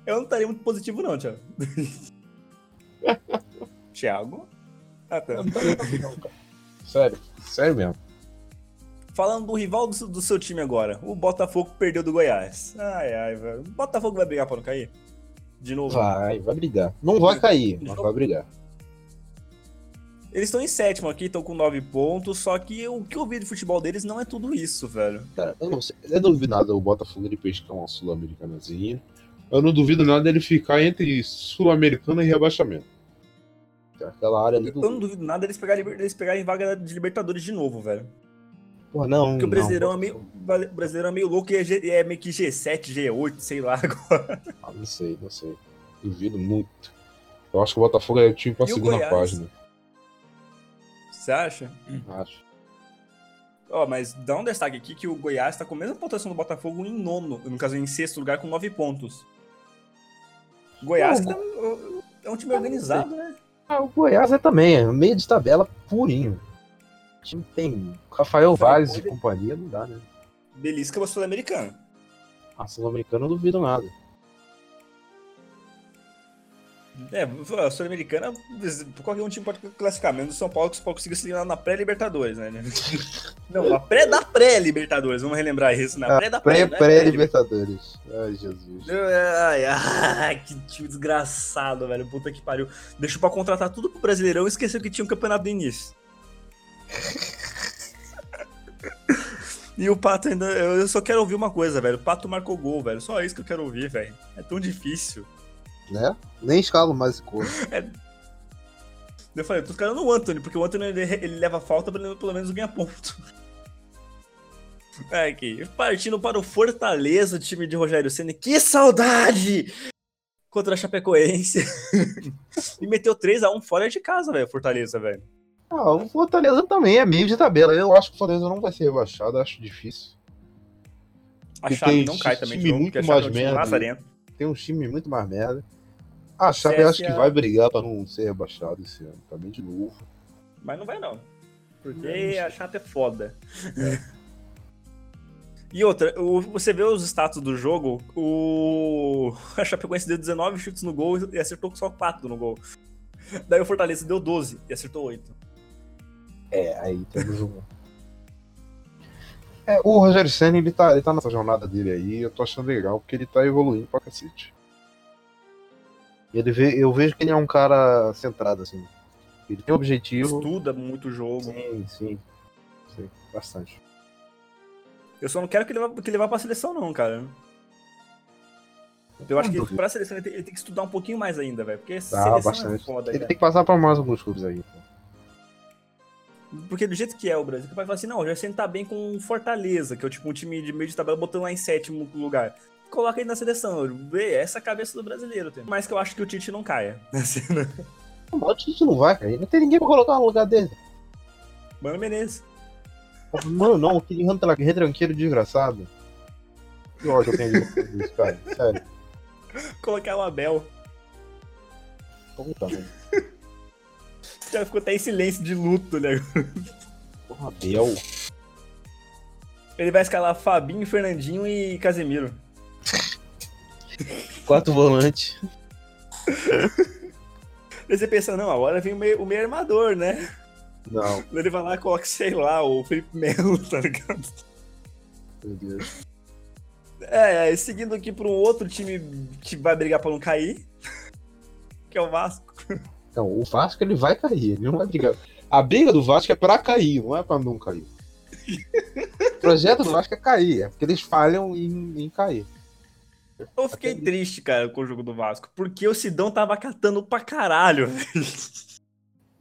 S1: Eu não estaria muito positivo, não, Thiago. Thiago? Ah, tá.
S2: Sério, sério mesmo.
S1: Falando do rival do, do seu time agora, o Botafogo perdeu do Goiás. Ai, ai, velho. O Botafogo vai brigar pra não cair? De novo.
S2: Vai, vai brigar. Não vai cair, mas vai brigar.
S1: Eles estão em sétimo aqui, estão com nove pontos, só que o que eu vi de futebol deles não é tudo isso, velho.
S2: Cara, eu não sei. Eu não duvido nada o Botafogo ele pescar uma sul-americanazinha. Eu não duvido nada dele ficar entre sul-americana e rebaixamento. Aquela área ali do.
S1: Eu não duvido nada deles pegarem, eles pegarem vaga de Libertadores de novo, velho.
S2: Porra, não.
S1: Porque o
S2: não,
S1: Brasileirão, é
S2: não.
S1: meio, o Brasileirão é meio louco e é, G- é meio que G7, G8, sei lá agora.
S2: Ah, não sei, não sei. Duvido muito. Eu acho que o Botafogo é o time pra
S1: E
S2: segunda
S1: Goiás?
S2: página.
S1: Você acha?
S2: Acho.
S1: Ó, mas dá um destaque aqui que o Goiás tá com a mesma pontuação do Botafogo em nono, no caso em sexto lugar, com nove pontos. Goiás
S2: Não,
S1: tá- é um time organizado, né?
S2: Ah, o Goiás é também, é meio de tabela purinho. O time tem Rafael Vaz e companhia, não dá, né?
S1: Belisca é uma sul-americana.
S2: A Sul-Americana eu não duvido nada.
S1: É, a sul-americana, qualquer um time pode classificar, menos o São Paulo, que o São Paulo conseguiu se eliminar na pré-Libertadores, né? Não, na pré da pré-Libertadores, vamos relembrar isso, na pré da pré, né?
S2: Pré-Libertadores. Ai, Jesus.
S1: Ai, ai, que time desgraçado, velho. Puta que pariu. Deixou pra contratar tudo pro Brasileirão e esqueceu que tinha um campeonato do início. e o Pato ainda. Eu só quero ouvir uma coisa, velho. O Pato marcou gol, velho. Só isso que eu quero ouvir, velho. É tão difícil.
S2: Né? Nem escalo mais esse corpo.
S1: Eu falei, eu tô ficando no Anthony, porque o Anthony ele, ele leva falta pra ele pelo menos ganhar ponto. É, aqui. Partindo para o Fortaleza, time de Rogério Senna. Que saudade! Contra a Chapecoense. e meteu 3x1 fora de casa, velho, Fortaleza, velho.
S2: Ah, o Fortaleza também é meio de tabela. Eu acho que o Fortaleza não vai ser rebaixado, acho difícil.
S1: A
S2: E tem
S1: não cai também,
S2: time
S1: de novo,
S2: muito
S1: porque a Chape é um
S2: mais
S1: time
S2: merda. Tem um time muito mais merda. A Chape eu acho que vai brigar pra não ser rebaixado esse ano. Também de novo.
S1: Mas não vai, não. Porque a Chape é foda. E outra, o- você vê os status do jogo, o a Chapecoense deu 19 chutes no gol e acertou só 4 no gol. Daí o Fortaleza deu 12 e acertou 8.
S2: É, aí temos um. É, o Rogério Senna, ele tá, ele tá nessa jornada dele aí, eu tô achando legal, porque ele tá evoluindo pra cacete. Ele vê, eu vejo que ele é um cara centrado, assim. Ele tem objetivo.
S1: Estuda muito o jogo.
S2: Sim, sim. Sim, bastante.
S1: Eu só não quero que ele vá, que ele vá pra seleção, não, cara. Eu acho que
S2: duvido.
S1: pra seleção ele tem, ele tem que estudar um pouquinho mais ainda, velho. Porque
S2: Ah,
S1: seleção é foda,
S2: Ele
S1: cara.
S2: tem que passar pra mais alguns clubes aí. pô.
S1: Porque do jeito que é o Brasil, que vai falar assim, não, o Jair tá bem com Fortaleza, que é o tipo um time de meio de tabela botando lá em sétimo lugar. Coloca ele na seleção, vê essa é a cabeça do brasileiro. Tem. Mas que eu acho que o Tite não caia. Assim, né?
S2: O Tite não vai, cara. Não tem ninguém pra colocar no lugar dele.
S1: Mano Menezes.
S2: Mano, não, aquele rantra- retranqueiro desgraçado. Que ódio eu tenho disso, cara. Sério.
S1: Colocar o Abel.
S2: Puta, mano.
S1: Já ficou até em silêncio de luto, né?
S2: Porra, Abel.
S1: Ele vai escalar Fabinho, Fernandinho e Casemiro.
S2: Quatro volantes.
S1: Aí você pensa, não, agora vem o meio, o meio armador, né?
S2: Não,
S1: Ele vai lá e coloca, sei lá, o Felipe Melo, tá ligado?
S2: meu Deus.
S1: É, seguindo aqui para um outro time que vai brigar pra não cair, que é o Vasco.
S2: Então, o Vasco ele vai cair, ele não vai brigar. A briga do Vasco é pra cair, não é pra não cair. O projeto do Vasco é cair, é porque eles falham em, em cair.
S1: Eu fiquei triste, cara, com o jogo do Vasco, porque o Sidão tava catando pra caralho. velho.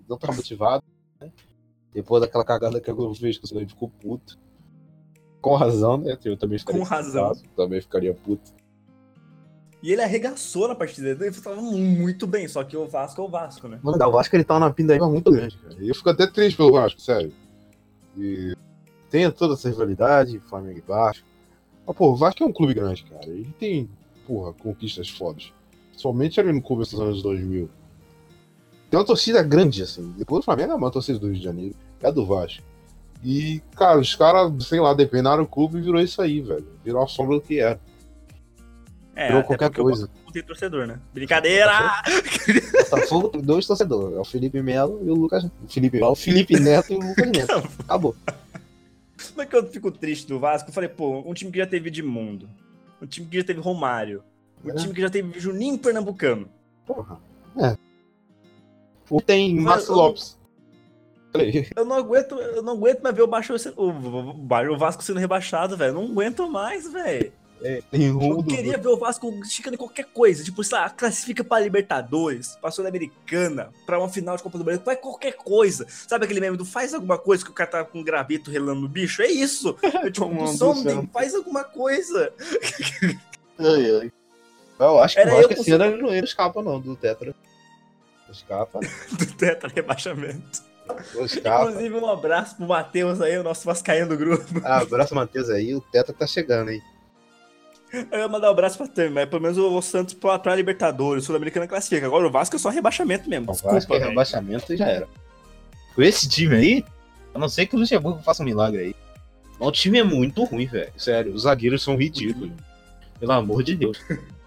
S2: Não tá motivado, né? Depois daquela cagada que eu fiz, que o Cidade ficou puto. Com razão, né? Eu também ficaria
S1: Com razão.
S2: puto, Também ficaria puto.
S1: E ele arregaçou na partida, ele tava muito bem, só que o Vasco é o Vasco, né?
S2: Mano, o Vasco ele tá na pindaíba muito grande, cara. E eu fico até triste pelo Vasco, sério. E tem toda essa rivalidade, Flamengo e Vasco. Mas, pô, o Vasco é um clube grande, cara. Ele tem, porra, conquistas fodas. Somente ali no começo dos anos 2000. Tem uma torcida grande, assim. Depois do Flamengo é uma torcida do Rio de Janeiro. É a do Vasco. E, cara, os caras, sei lá, depenaram o clube e virou isso aí, velho. Virou a sombra do que era.
S1: É,
S2: Virou
S1: até
S2: qualquer coisa.
S1: Botafogo tem torcedor, né? Brincadeira!
S2: Botafogo tem dois torcedores. É o Felipe Melo e o Lucas. Felipe, o Felipe Neto e o Lucas Neto. Acabou.
S1: Como é que eu fico triste do Vasco? Eu falei, pô, um time que já teve Edmundo, um time que já teve Romário, um
S2: É.
S1: time que já teve Juninho Pernambucano.
S2: Porra. É. O tem Márcio Lopes.
S1: Eu não aguento, eu não aguento mais ver o, Baixo o, o Vasco sendo rebaixado, velho. Não aguento mais, velho.
S2: É, tem um
S1: Eu
S2: do-
S1: queria ver o Vasco chegando em qualquer coisa. Tipo, sei lá, classifica pra Libertadores, pra Sul-Americana, pra uma final de Copa do Brasil, vai qualquer coisa. Sabe aquele meme do faz alguma coisa que o cara tá com um gravito relando no bicho? É isso. É tipo, do something, faz alguma coisa.
S2: Ai, ai. Eu acho que,
S1: Era
S2: eu
S1: eu
S2: que
S1: com-
S2: esse ano ele não escapa, não, do Tetra. Escapa,
S1: Do tetra rebaixamento.
S2: escapa.
S1: Inclusive, um abraço pro Matheus aí, o nosso vascaíno do grupo.
S2: Ah, abraço, Matheus aí. O Tetra tá chegando, hein?
S1: Eu ia mandar um abraço pra Tami, mas pelo menos o Santos pra, pra Libertadores, Sul-Americana classifica. Agora o Vasco é só rebaixamento mesmo.
S2: O
S1: Desculpa,
S2: Vasco é rebaixamento e já era.
S6: Com esse time aí, a não ser que o Luxemburgo faça um milagre aí. Mas o time é muito ruim, velho.
S2: Sério, os zagueiros são ridículos.
S6: Pelo amor de Deus.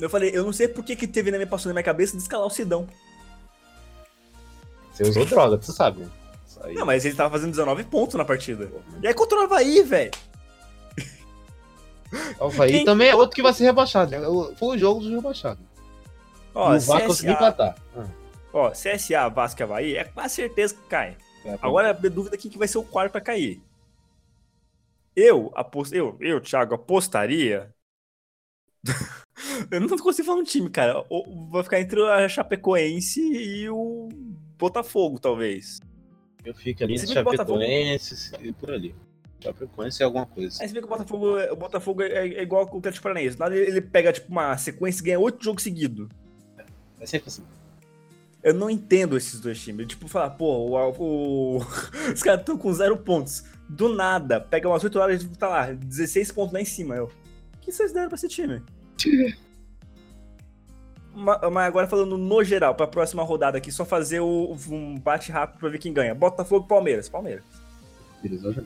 S1: Eu falei, eu não sei por que que teve na minha passou na minha cabeça de escalar o Sidão.
S6: Você usou droga, tu sabe. né?
S1: Não, mas ele tava fazendo 19 pontos na partida. E aí contra o Havaí, velho.
S2: O Havaí
S1: Quem-
S2: também é outro que vai ser rebaixado. né? Foi o jogo dos rebaixados.
S1: Ó,
S2: o Vasco conseguiu
S1: CSA,
S2: empatar. Ah,
S1: ó, CSA, Vasco e Havaí, é quase certeza que cai.
S2: é,
S1: Agora a dúvida é quem que vai ser o quarto pra cair. Eu, apost... eu, eu, Thiago, apostaria. eu não consigo falar um time, cara. Vai ficar entre a Chapecoense e o Botafogo, talvez.
S6: Eu fico ali
S1: Se
S6: de
S1: bem que o Botafogo-
S6: Chapecoense e por ali. Chapecoense é alguma coisa.
S1: Aí você vê que o Botafogo, o Botafogo é, é igual com o Atlético Paranaense. Nada ele pega, tipo, uma sequência e ganha oito jogos seguidos.
S6: É sempre assim.
S1: Eu não entendo esses dois times. Tipo, falar, pô, o, o- os caras estão com zero pontos. Do nada, pega umas 8 horas e tá lá, 16 pontos lá em cima. Eu, o que vocês deram pra esse time? Ma- Mas agora falando no geral, pra próxima rodada aqui, só fazer o, um bate rápido pra ver quem ganha. Botafogo e Palmeiras. Palmeiras.
S2: beleza.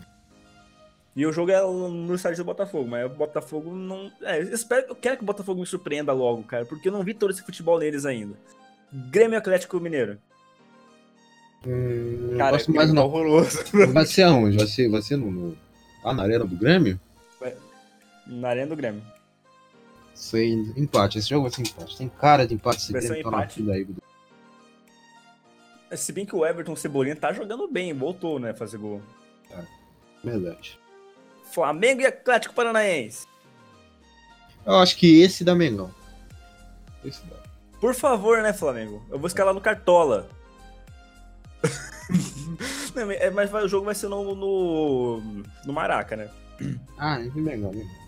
S1: E o jogo é no estádio do Botafogo, mas o Botafogo não. É, eu espero, eu quero que o Botafogo me surpreenda logo, cara, porque eu não vi todo esse futebol neles ainda. Grêmio Atlético Mineiro.
S2: Hum,
S1: Cara,
S2: gosto mais
S1: tá
S2: não.
S1: horroroso.
S2: Vai ser aonde? Vai ser, vai ser no, no... Ah, na arena do Grêmio?
S1: Na arena do Grêmio.
S2: Sei, empate. Esse jogo vai ser empate. Tem cara de empate. Esse
S1: um
S2: Grêmio tá
S1: empate.
S2: aí.
S1: Se bem que o Everton Cebolinha tá jogando bem, voltou, né, fazer gol.
S2: Verdade.
S1: Flamengo e Atlético Paranaense.
S2: Eu acho que esse dá Mengão. Esse dá.
S1: Por favor, né, Flamengo? Eu vou escalar no Cartola. Não, é, mas vai- o jogo vai ser no, no, no Maraca, né?
S2: Ah, esse Mengão, Mengão.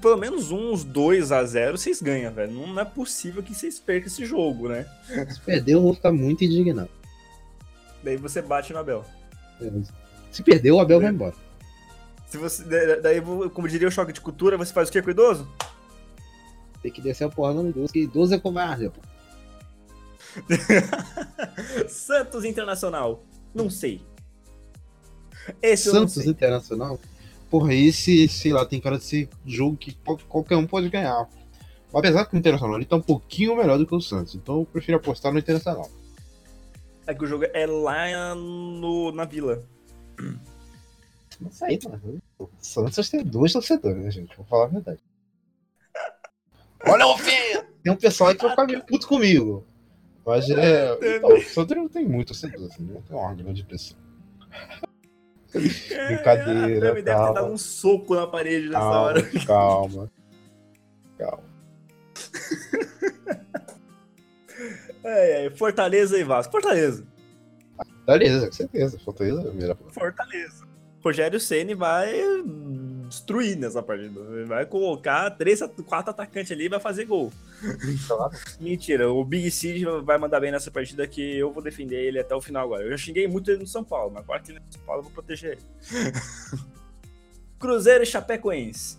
S1: Pelo menos uns 2 a 0 vocês ganham, velho. Não é possível que vocês percam esse jogo, né?
S2: Se perder, eu vou ficar muito indignado.
S1: Daí você bate no Abel.
S2: Se perder, o Abel vai embora.
S1: Se você, da- daí, como diria o choque de cultura, você faz o que com o idoso?
S2: Tem que descer a porra no idoso, que idoso é covarde, pô.
S1: Santos Internacional. Não sei. Esse
S2: Santos
S1: sei.
S2: Internacional. Porra, esse, sei lá, tem cara de ser jogo que qual- qualquer um pode ganhar. Apesar que o Internacional ele tá um pouquinho melhor do que o Santos, então eu prefiro apostar no Internacional.
S1: É que o jogo é lá no, na vila.
S2: Aí, mano. O Santos tem dois torcedores, né, gente? Vou falar a verdade. Olha o ofensa! Tem um pessoal aí que vai ficar meio puto comigo. Mas é. Então, o Santos não tem muito torcedor, assim, né? Tem uma grande pressão. Brincadeira,
S1: É, deve ter dado um soco na parede nessa
S2: Calma,
S1: hora.
S2: calma. Calma.
S1: É, é, Fortaleza e Vasco. Fortaleza.
S2: Beleza, com certeza. Fortaleza é a.
S1: Fortaleza. Rogério Ceni vai destruir nessa partida. Ele vai colocar três, quatro atacantes ali e vai fazer gol.
S2: Claro.
S1: Mentira, o Big Cid vai mandar bem nessa partida que eu vou defender ele até o final agora. Eu já xinguei muito ele no São Paulo, mas agora que ele é no São Paulo eu vou proteger ele. Cruzeiro e Chapecoense.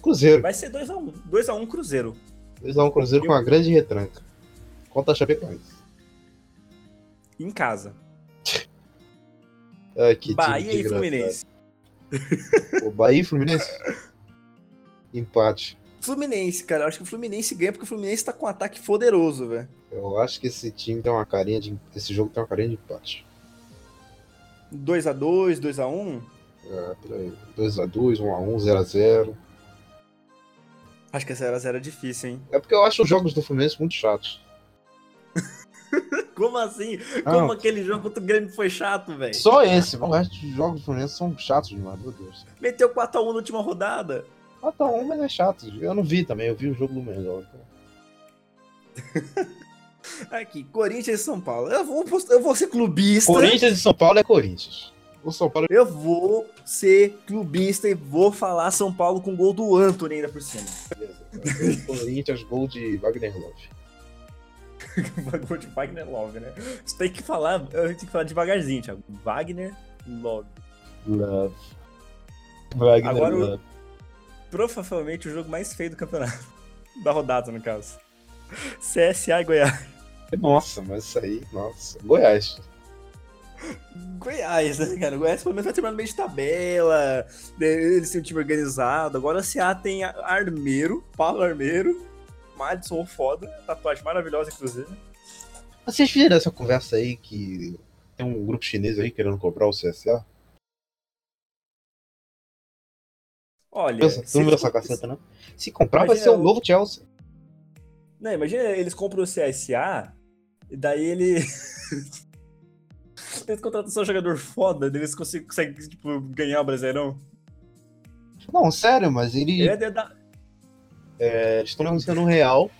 S2: Cruzeiro.
S1: Vai ser 2x1. 2x1 Cruzeiro.
S2: Eles dão um Cruzeiro com uma grande retranca. Contra a Chapecoense.
S1: Em casa.
S2: Ai, que time
S1: Bahia e. Fluminense.
S2: O Bahia e Fluminense? Empate.
S1: Fluminense, cara. Eu acho que o Fluminense ganha porque o Fluminense tá com um ataque poderoso, velho.
S2: Eu acho que esse time tem uma carinha de. Esse jogo tem uma carinha de empate.
S1: 2x2, 2x1.
S2: É, por aí. 2x2, 1x1, 0x0.
S1: Acho que essa 0x0 é difícil, hein?
S2: É porque eu acho os jogos do Fluminense muito chatos.
S1: Como assim? Como aquele jogo contra o Grêmio foi chato, velho?
S2: Só esse, o resto dos jogos do Fluminense são chatos demais, meu Deus.
S1: Meteu 4x1 na última rodada.
S2: Ah, tá um, mas é chato. Eu não vi também, eu vi o jogo do melhor.
S1: Aqui, Corinthians e São Paulo. Eu vou, eu vou ser clubista.
S2: Corinthians e São Paulo é Corinthians. O São Paulo
S1: Eu vou ser clubista e vou falar São Paulo com gol do Anthony ainda por cima.
S2: é Corinthians, gol de Wagner Love.
S1: Gol de Wagner Love, né? Você tem que falar, eu tenho que falar devagarzinho, Thiago. Wagner Love.
S2: Love. Wagner
S1: Agora o-
S2: Love.
S1: Provavelmente o jogo mais feio do campeonato. Da rodada, no caso. CSA e Goiás.
S2: Nossa, mas isso aí, nossa. Goiás.
S1: Goiás, né, cara? O Goiás pelo menos vai terminar no meio de tabela. né, Eles têm um time organizado. Agora o CA tem Armeiro, Paulo Armeiro, Madison foda, tatuagem maravilhosa, inclusive.
S2: Vocês viram essa conversa aí que tem um grupo chinês aí querendo comprar o CSA?
S1: Olha.
S2: Pensa, tu
S1: se
S2: não viu essa caceta, não? Se comprar, vai
S1: Imagina
S2: ser o
S1: o-
S2: novo Chelsea.
S1: Não, imagina eles compram o CSA, e daí ele. eles contratam só um jogador foda, eles conseguem, conseguem tipo, ganhar o Brasileirão.
S2: Não, sério, mas ele,
S1: Ele é.
S2: É, eles estão negociando um real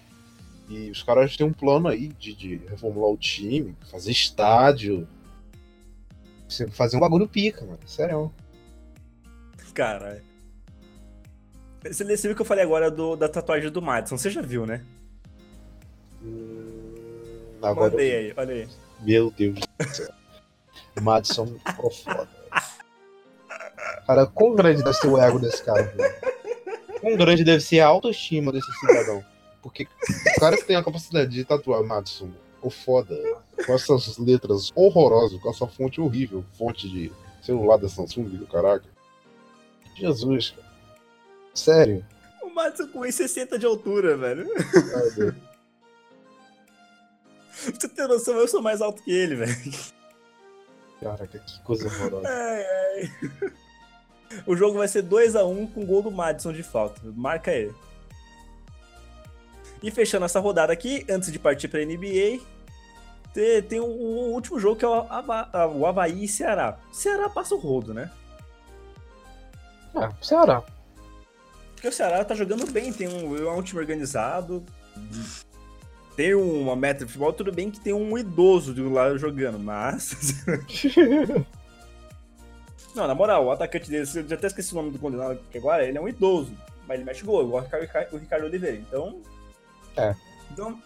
S2: e os caras têm um plano aí de, de reformular o time, fazer estádio. Fazer um bagulho pica, mano. Sério.
S1: Cara. Você você viu que eu falei agora do, da tatuagem do Madison? Você já viu, né?
S2: Hum, Agora,
S1: Mandei aí, olha aí.
S2: meu Deus do céu. Madison ficou foda. Cara, quão grande deve ser o ego desse cara, velho? Quão grande deve ser a autoestima desse cidadão? Porque o cara que tem a capacidade de tatuar Madison, o foda, com essas letras horrorosas, com essa fonte horrível, fonte de celular da Samsung do caraca. Jesus, cara. Sério.
S1: O Madison com 1,60 de altura, velho. Pra você ter noção, eu sou mais alto que ele, velho.
S2: Caraca, que coisa horrorosa.
S1: Ai, ai. O jogo vai ser 2x1 com gol do Madison de falta. Marca ele. E fechando essa rodada aqui, antes de partir pra NBA, te- tem o, último jogo que é o, Ava- a- o Havaí e Ceará. Ceará passa o rodo, né?
S2: Ah, Ceará.
S1: Porque o Ceará tá jogando bem, tem um, é um time organizado, tem uma meta de futebol, tudo bem que tem um idoso de lá jogando, mas. Não, na moral, o atacante dele, eu já até esqueci o nome do condenado aqui agora, ele é um idoso, mas ele mexe gol, igual o Ricardo, Oliveira. Então.
S2: É.
S1: Então,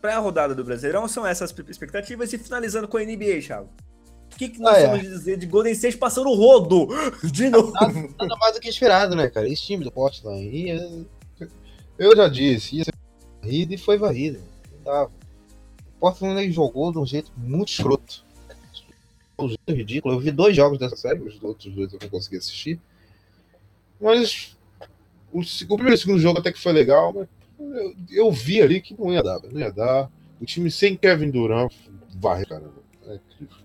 S1: pra rodada do Brasileirão, são essas expectativas. E finalizando com a NBA, Thiago. O que, que nós
S2: Ah, é.
S1: vamos dizer de Golden State passando o rodo? De novo.
S2: Nada, nada mais do que esperado, né, cara? Esse time do Portland ia. Eu já disse, ia ser varrido e foi varrido. Não dava. O Portland jogou de um jeito muito escroto. Jeito ridículo. Eu vi dois jogos dessa série, os outros dois eu não consegui assistir. Mas o, o primeiro e o segundo jogo até que foi legal, mas eu, eu vi ali que não ia dar, não ia dar. O time sem Kevin Durant varre, caramba. É incrível.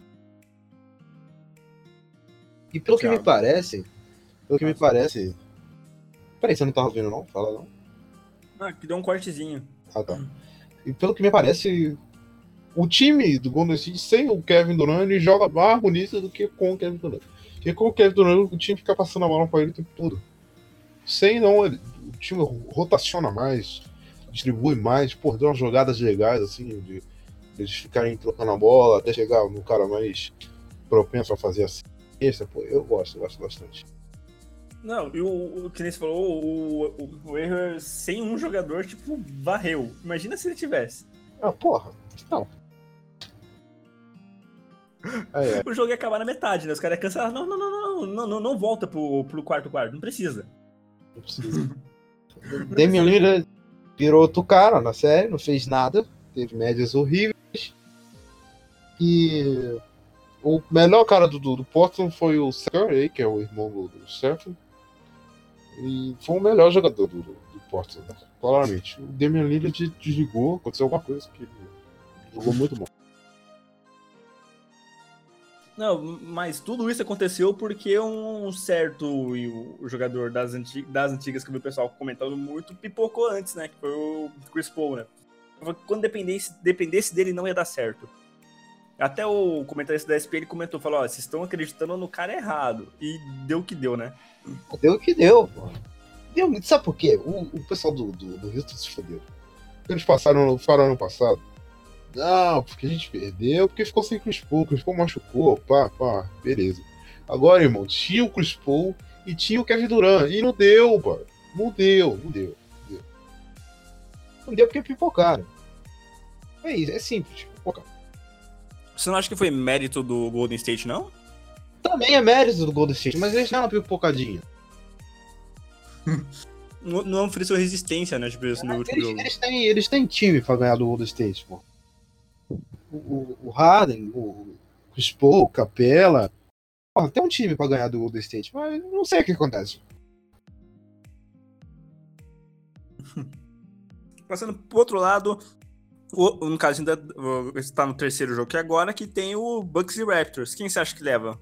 S2: E pelo que me parece, pelo que me parece. Peraí, você não tá ouvindo, não? Fala não.
S1: Ah, que deu um cortezinho.
S2: Ah, tá. E pelo que me parece, o time do Golden State sem o Kevin Durant ele joga mais bonito do que com o Kevin Durant. Porque com o Kevin Durant o time fica passando a bola pra ele o tempo todo. Sem não, ele- o time rotaciona mais, distribui mais, pô, deu umas jogadas legais assim, de, eles ficarem trocando a bola até chegar no cara mais propenso a fazer a cesta. Pô, eu gosto, gosto bastante.
S1: Não, e o, o que nem você falou, o, o, o erro é sem um jogador, tipo, varreu. Imagina se ele tivesse.
S2: Ah, porra, não. É, é.
S1: O jogo ia acabar na metade, né? Os caras iam cancelar. Não, não, não, não, não, não, volta pro, pro quarto quarto, não precisa.
S2: Não precisa. Damian Lillard virou outro cara na série, não fez nada, teve médias horríveis. E o melhor cara do, do, Portland foi o Curry, que é o irmão do, do. E foi o melhor jogador do, do, do Portland, claramente. O Damian Lillard desligou, aconteceu alguma coisa que jogou muito bom.
S1: Não, mas tudo isso aconteceu porque um certo o, jogador das, anti, das antigas que eu vi o pessoal comentando muito pipocou antes, né? Que foi o Chris Paul, né? quando dependesse, dependesse dele não ia dar certo. Até o comentarista da SP ele comentou, falou, ó, vocês estão acreditando no cara errado. E deu o que deu, né?
S2: Deu o que deu, pô. Deu, sabe por quê? O, o pessoal do, do, do Houston se fodeu. Eles passaram, falaram ano passado. Não, porque a gente perdeu, porque ficou sem Chris Paul, Chris Paul machucou, pá, pá, beleza. Agora, irmão, tinha o Chris Paul e tinha o Kevin Durant, e não deu, pô. Não deu, não deu, não deu. Não deu porque pipocaram. É isso, é simples.
S1: Você não acha que foi mérito do Golden State, não?
S2: Também é mérito do Golden State, mas eles deram uma pipocadinha.
S1: Não, não ofereceu resistência, né, tipo, isso no último
S2: Eles,
S1: jogo.
S2: eles, têm, eles têm time pra ganhar do Golden State, pô. O, o, Harden, o Chris Paul, o Capela. Porra, tem um time pra ganhar do Golden State, mas não sei o que acontece.
S1: Passando pro outro lado, o- no caso, ainda está no terceiro jogo que agora, que tem o Bucks e Raptors. Quem você acha que leva?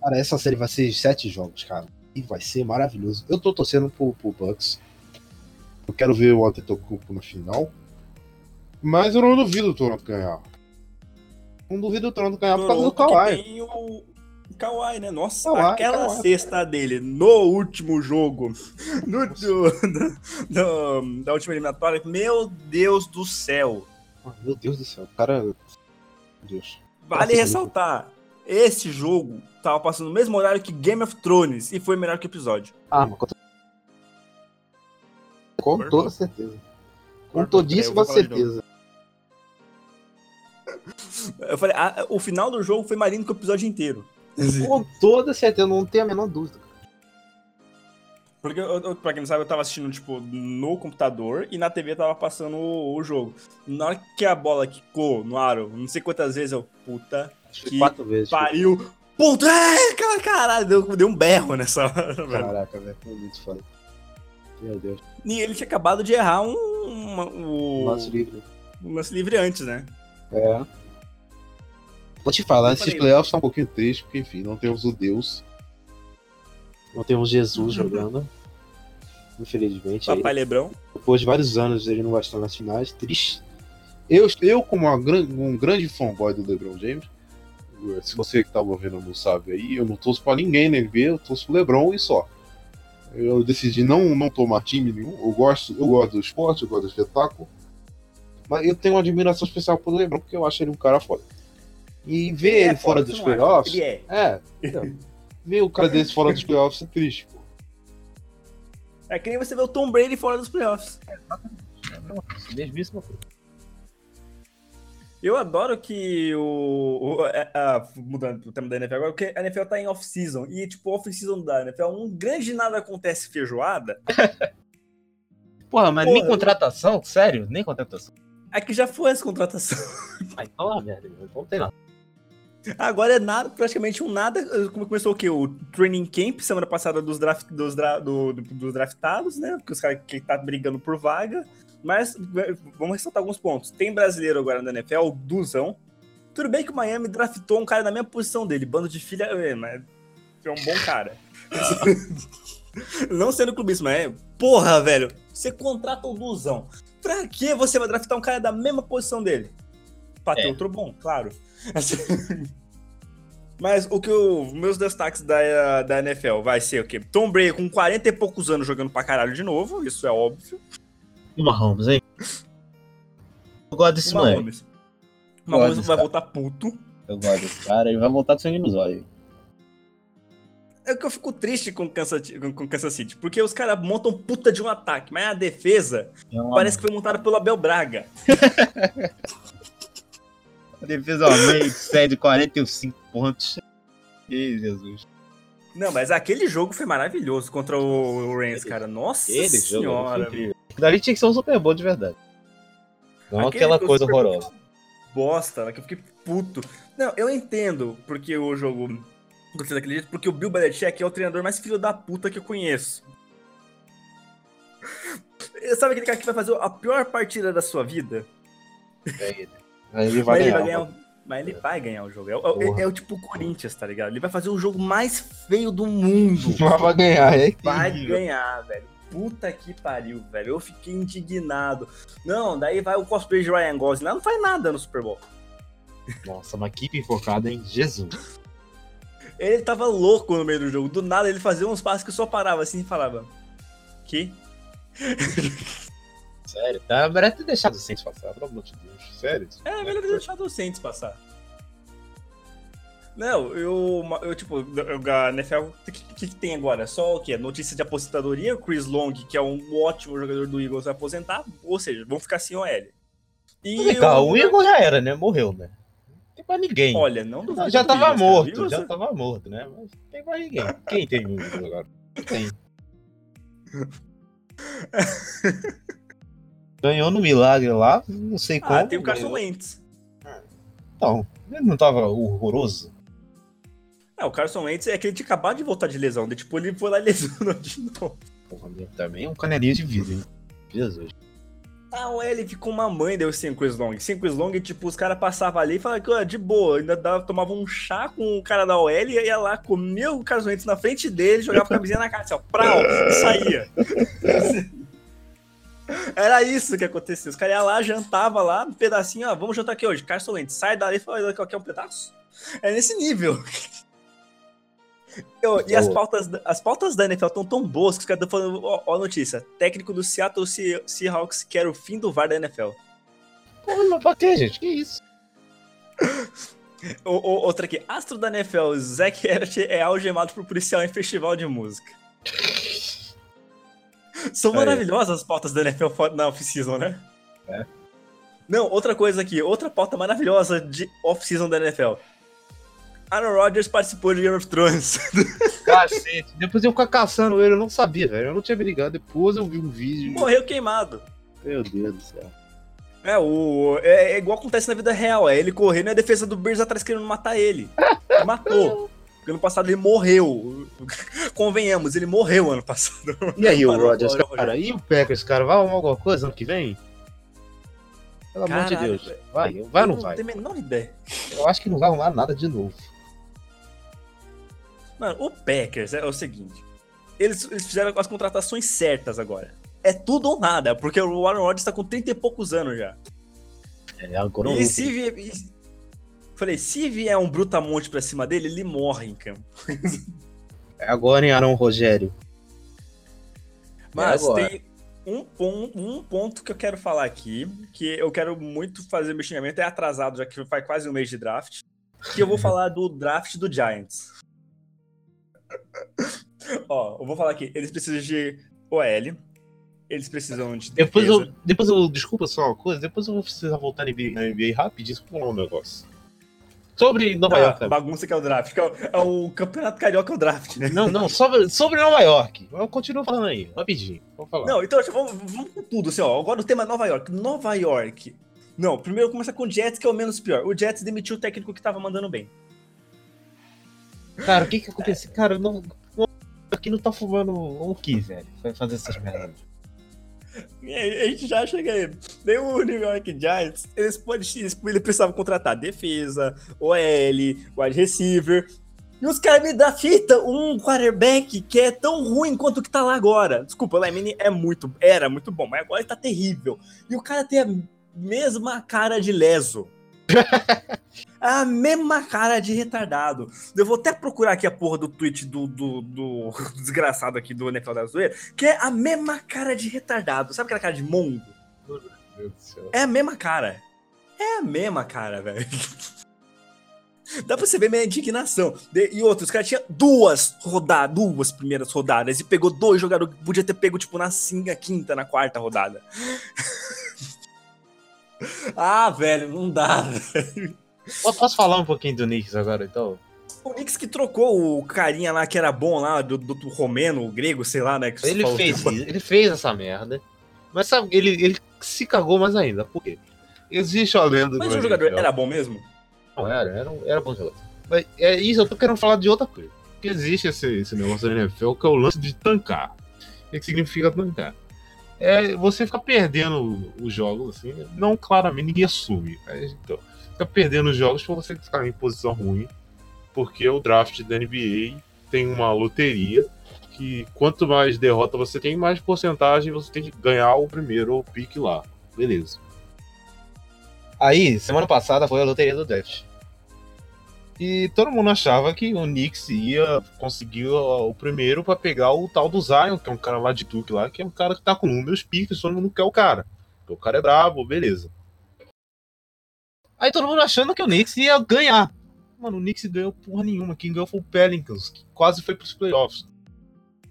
S2: Cara, essa série vai ser sete jogos, cara. E vai ser maravilhoso. Eu tô torcendo pro, pro Bucks. Eu quero ver o Antetokounmpo na final. Mas eu não duvido o Toronto ganhar. Não duvido o Toronto ganhar por causa do
S1: Toronto,
S2: Kawhi.
S1: o Kawhi, né? Nossa,
S2: Kawhi,
S1: aquela
S2: Kawhi.
S1: cesta dele no último jogo, no, do- do- do- da última eliminatória, meu Deus do céu.
S2: Ah, Meu Deus do céu, cara. Deus.
S1: Vale ressaltar, esse jogo tava passando no mesmo horário que Game of Thrones e foi melhor que o episódio.
S2: Ah, mas com, toda certeza. Com todíssima certeza.
S1: Eu falei, ah, o final do jogo foi mais lindo que o episódio inteiro.
S2: Com toda certeza, não tenho a menor dúvida.
S1: Porque, eu, eu- pra quem não sabe, eu tava assistindo, tipo, no computador e na TV tava passando o, o jogo. Na hora que a bola quicou no aro, não sei quantas vezes eu, puta
S2: Acho que quatro vezes.
S1: pariu. Puta, é, cara, caralho, deu, deu um berro nessa hora, velho.
S2: Caraca, velho, foi muito foda. Meu Deus.
S1: E ele tinha acabado de errar um, uma- o,
S2: Lance livre.
S1: um lance livre antes, né?
S2: É. Vou te falar, esses playoffs tá um pouquinho triste, porque enfim, não temos o Deus. Não temos Jesus jogando. Infelizmente. aí,
S1: Papai Lebrão.
S2: depois de vários anos ele não vai estar nas finais. Triste. Eu, eu como gran- um grande fanboy do LeBron James, se você que tava ouvindo não sabe aí, eu não torço pra ninguém na NBA, eu torço pro LeBron e só. Eu decidi não, não tomar time nenhum. Eu gosto, eu gosto do esporte, eu gosto do espetáculo. Mas eu tenho uma admiração especial pelo LeBron, porque eu acho ele um cara foda. E ver ele,
S1: é
S2: fora
S1: foda,
S2: dos playoffs.
S1: Ele é.
S2: É, então, ver o cara desse fora dos playoffs é triste, pô.
S1: É que nem você vê o Tom Brady fora dos playoffs.
S7: Mesmíssima coisa.
S1: Eu adoro que o. o é, ah, mudando o tema da NFL agora, porque a NFL tá em off-season. E, tipo, off-season da NFL, um grande nada acontece feijoada.
S7: Porra, mas
S1: Porra,
S7: nem contratação? Sério? Nem contratação.
S1: É que já foi essa contratação.
S7: Ai, fala merda, não tem nada.
S1: Agora é nada, praticamente um nada. Como começou o quê? O training camp semana passada dos, draft, dos, dra- do- do- dos draftados, né? Porque os caras que tá brigando por vaga. Mas eh, vamos ressaltar alguns pontos. Tem brasileiro agora na NFL, o Duzão. Tudo bem que o Miami draftou um cara na mesma posição dele, bando de filha, eh, mas é um bom cara. Não sendo clubista, mas é. Porra, velho, você contrata o Duzão. Pra que você vai draftar um cara da mesma posição dele? Pra ter
S7: É.
S1: outro bom, claro. Mas o que os meus destaques da, da NFL vai ser o quê? Tom Brady com 40 e poucos anos jogando pra caralho de novo, isso é óbvio.
S7: E o Mahomes, hein? Eu gosto desse
S1: o
S7: moleque.
S1: Mahomes. O Mahomes vai
S7: cara.
S1: voltar puto.
S7: Eu gosto desse cara. Ele vai voltar com sangue nos olhos.
S1: É que eu fico triste com Kansas, com, com Kansas City, porque os caras montam puta de um ataque, mas a defesa
S7: É uma-
S1: parece que foi montada pelo Abel Braga.
S7: Aumenta, cede 45 pontos. Ih, Jesus.
S1: Não, mas aquele jogo foi maravilhoso contra o Rams, cara. Nossa
S7: Aquele jogo
S1: senhora.
S7: incrível. Dali tinha que ser um Super Bowl de verdade. Não
S1: Aquele
S7: aquela coisa horrorosa.
S1: bosta, que eu fiquei puto. Não, eu entendo porque o jogo aconteceu daquele jeito, porque o Bill Belichick é o treinador mais filho da puta que eu conheço. Sabe aquele cara que vai fazer a pior partida da sua vida?
S7: É ele. Ele vai
S1: mas, ele
S7: ganhar.
S1: vai ganhar, o- mas ele vai ganhar o jogo. É, o- é- é o tipo Corinthians, tá ligado? Ele vai fazer o jogo mais feio do mundo.
S2: Mas vai ganhar, é
S1: Vai ganhar, velho. puta que pariu, velho. Eu fiquei indignado. Não, daí vai o cosplay de Ryan Gosling. Lá não faz nada no Super Bowl.
S2: Nossa, uma equipe focada em Jesus.
S1: Ele tava louco no meio do jogo. Do nada ele fazia uns passos que só parava assim e falava. Que?
S2: Sério, tá merece ter deixado o Saints passar, pelo amor de Deus. Sério.
S1: É, melhor ter deixado o Saints passar. Não, eu, eu tipo, eu, a NFL, o que, que, que tem agora? Só o quê? Notícia de aposentadoria, o Chris Long, que é um ótimo jogador do Eagles, vai aposentar, ou seja, vão ficar sem OL.
S2: E Legal, o Eagles já era, né? Morreu, né? Não tem mais ninguém.
S1: Olha, não duvido.
S2: Já tava Eagles, morto, Eagles... já tava morto, né? Mas não tem mais ninguém. Quem tem o Eagles agora? Tem. Ganhou no milagre lá, não sei como. Ah,
S1: tem o Carson Wentz.
S2: Não, ele não tava horroroso.
S1: É, o Carson Wentz é que ele tinha acabado de voltar de lesão. De, tipo, ele foi lá e lesionou de novo.
S2: Porra, também é um canelinho de vida, hein? Jesus.
S1: Ah, o ele ficou uma mãe deu sem Chris Long. Sem Chris Long, tipo, os caras passavam ali e falavam que, de boa, ainda dava, tomavam um chá com o cara da OL e ia lá, comia o Carson Wentz na frente dele, jogava a camisinha na cara, assim, ó, prau, saía. Era isso que acontecia. Os caras iam lá, jantava lá, um pedacinho, ó, vamos jantar aqui hoje. Carson Wentz, sai dali e fala, qualquer um pedaço. É nesse nível. Eu, e as pautas, as pautas da NFL estão tão boas que os caras estão falando, ó, ó, notícia, técnico do Seattle Seahawks quer o fim do VAR da NFL.
S2: Porra, mas pra quê, gente? Que isso?
S1: o, o, outra aqui, astro da NFL, Zack Ertz é algemado por policial em festival de música. São Aí. maravilhosas as pautas da NFL na off-season, né?
S2: É.
S1: Não, outra coisa aqui, outra pauta maravilhosa de off-season da NFL. Aaron Rodgers participou de Game of Thrones.
S2: Cacete. Depois eu ficar caçando ele, eu não sabia, velho. Eu não tinha me ligado. Depois eu vi um vídeo.
S1: Morreu queimado.
S2: Meu Deus do céu.
S1: É, o, é, é igual acontece na vida real. É ele correndo e a defesa do Bears atrás querendo matar ele. Ele matou. Porque ano passado ele morreu. Convenhamos, ele morreu ano passado.
S2: E aí, o Rodgers, cara? E o Packers, cara? Vai arrumar alguma coisa ano que vem? Pelo Caralho, amor de Deus. Vai, vai ou não vai?
S1: Não tenho a menor ideia.
S2: Eu acho que não vai arrumar nada de novo.
S1: Mano, o Packers é o seguinte. Eles, eles fizeram as contratações certas agora. É tudo ou nada, porque o Aaron Rodgers tá com 30 e poucos anos já.
S2: É, agora
S1: e se vier, e, Falei, se vier um brutamonte pra cima dele, ele morre em campo.
S2: É agora, hein, Aaron Rogério.
S1: Mas é tem um, ponto, um ponto que eu quero falar aqui, que eu quero muito fazer meu xingamento, é atrasado, já que faz quase um mês de draft, que eu vou falar do draft do Giants. Ó, eu vou falar aqui. Eles precisam de OL. Eles precisam de.
S2: Depois eu, depois eu. Desculpa só uma coisa. Depois eu vou precisar voltar na NBA, na NBA rapidinho pra falar um negócio. Sobre Nova ah, York.
S1: Bagunça que é o draft. Que é, o, é o Campeonato Carioca é o draft, né?
S2: Não, não. Sobre, sobre Nova York. Eu continuo falando aí. Rapidinho. Vamos falar.
S1: Não, então vamos, vamos com tudo. Assim, ó, agora o tema é Nova York. Nova York. Não, primeiro começa com o Jets, que é o menos pior. O Jets demitiu o técnico que tava mandando bem.
S2: Cara, o que que aconteceu? Cara, não, aqui não tá fumando o que, velho? Vai fazer essas merdas.
S1: A gente já chega aí. Nem o New York Giants, eles. Eles, eles precisavam contratar defesa, OL, wide receiver. E os caras me dão fita um quarterback que é tão ruim quanto o que tá lá agora. Desculpa, o Lemini é muito. Era muito bom, mas agora ele tá terrível. E o cara tem a mesma cara de leso. a mesma cara de retardado. Eu vou até procurar aqui a porra do tweet do, do, do desgraçado aqui do NFL da Zoeira, que é a mesma cara de retardado. Sabe aquela cara de mongo? É a mesma cara. É a mesma cara, velho. Dá pra você ver minha indignação. E outros, os caras tinham duas rodadas, duas primeiras rodadas, e pegou dois jogadores que podia ter pego, tipo, na cinga, quinta, na quarta rodada. ah, velho, não dá, velho.
S2: Posso falar um pouquinho do Knicks agora, então?
S1: O Knicks que trocou o carinha lá que era bom lá, do, do, do romeno, o grego, sei lá, né?
S2: ele fez que... ele fez essa merda. Mas sabe, ele, ele se cagou mais ainda. Por quê? Existe a lenda
S1: Mas o jogador era bom mesmo?
S2: Não, era, era, era bom jogador. Mas é isso, eu tô querendo falar de outra coisa. Porque existe esse, esse negócio da NFL que é o lance de tancar. O que significa tancar? É você ficar perdendo os jogos, assim, não claramente, ninguém assume. Mas, então, fica perdendo os jogos para você ficar em posição ruim, porque o draft da NBA tem uma loteria
S4: que quanto mais derrota você tem, mais porcentagem você tem que ganhar o primeiro pique lá. Beleza.
S2: Aí, semana passada foi a loteria do draft. E todo mundo achava que o Knicks ia conseguir o primeiro pra pegar o tal do Zion, que é um cara lá de Duke lá, que é um cara que tá com números piques, todo mundo quer o cara. Porque o cara é brabo, beleza. Aí todo mundo achando que o Knicks ia ganhar. Mano, o Knicks ganhou porra nenhuma. Quem ganhou foi o Pelicans, que quase foi pros playoffs.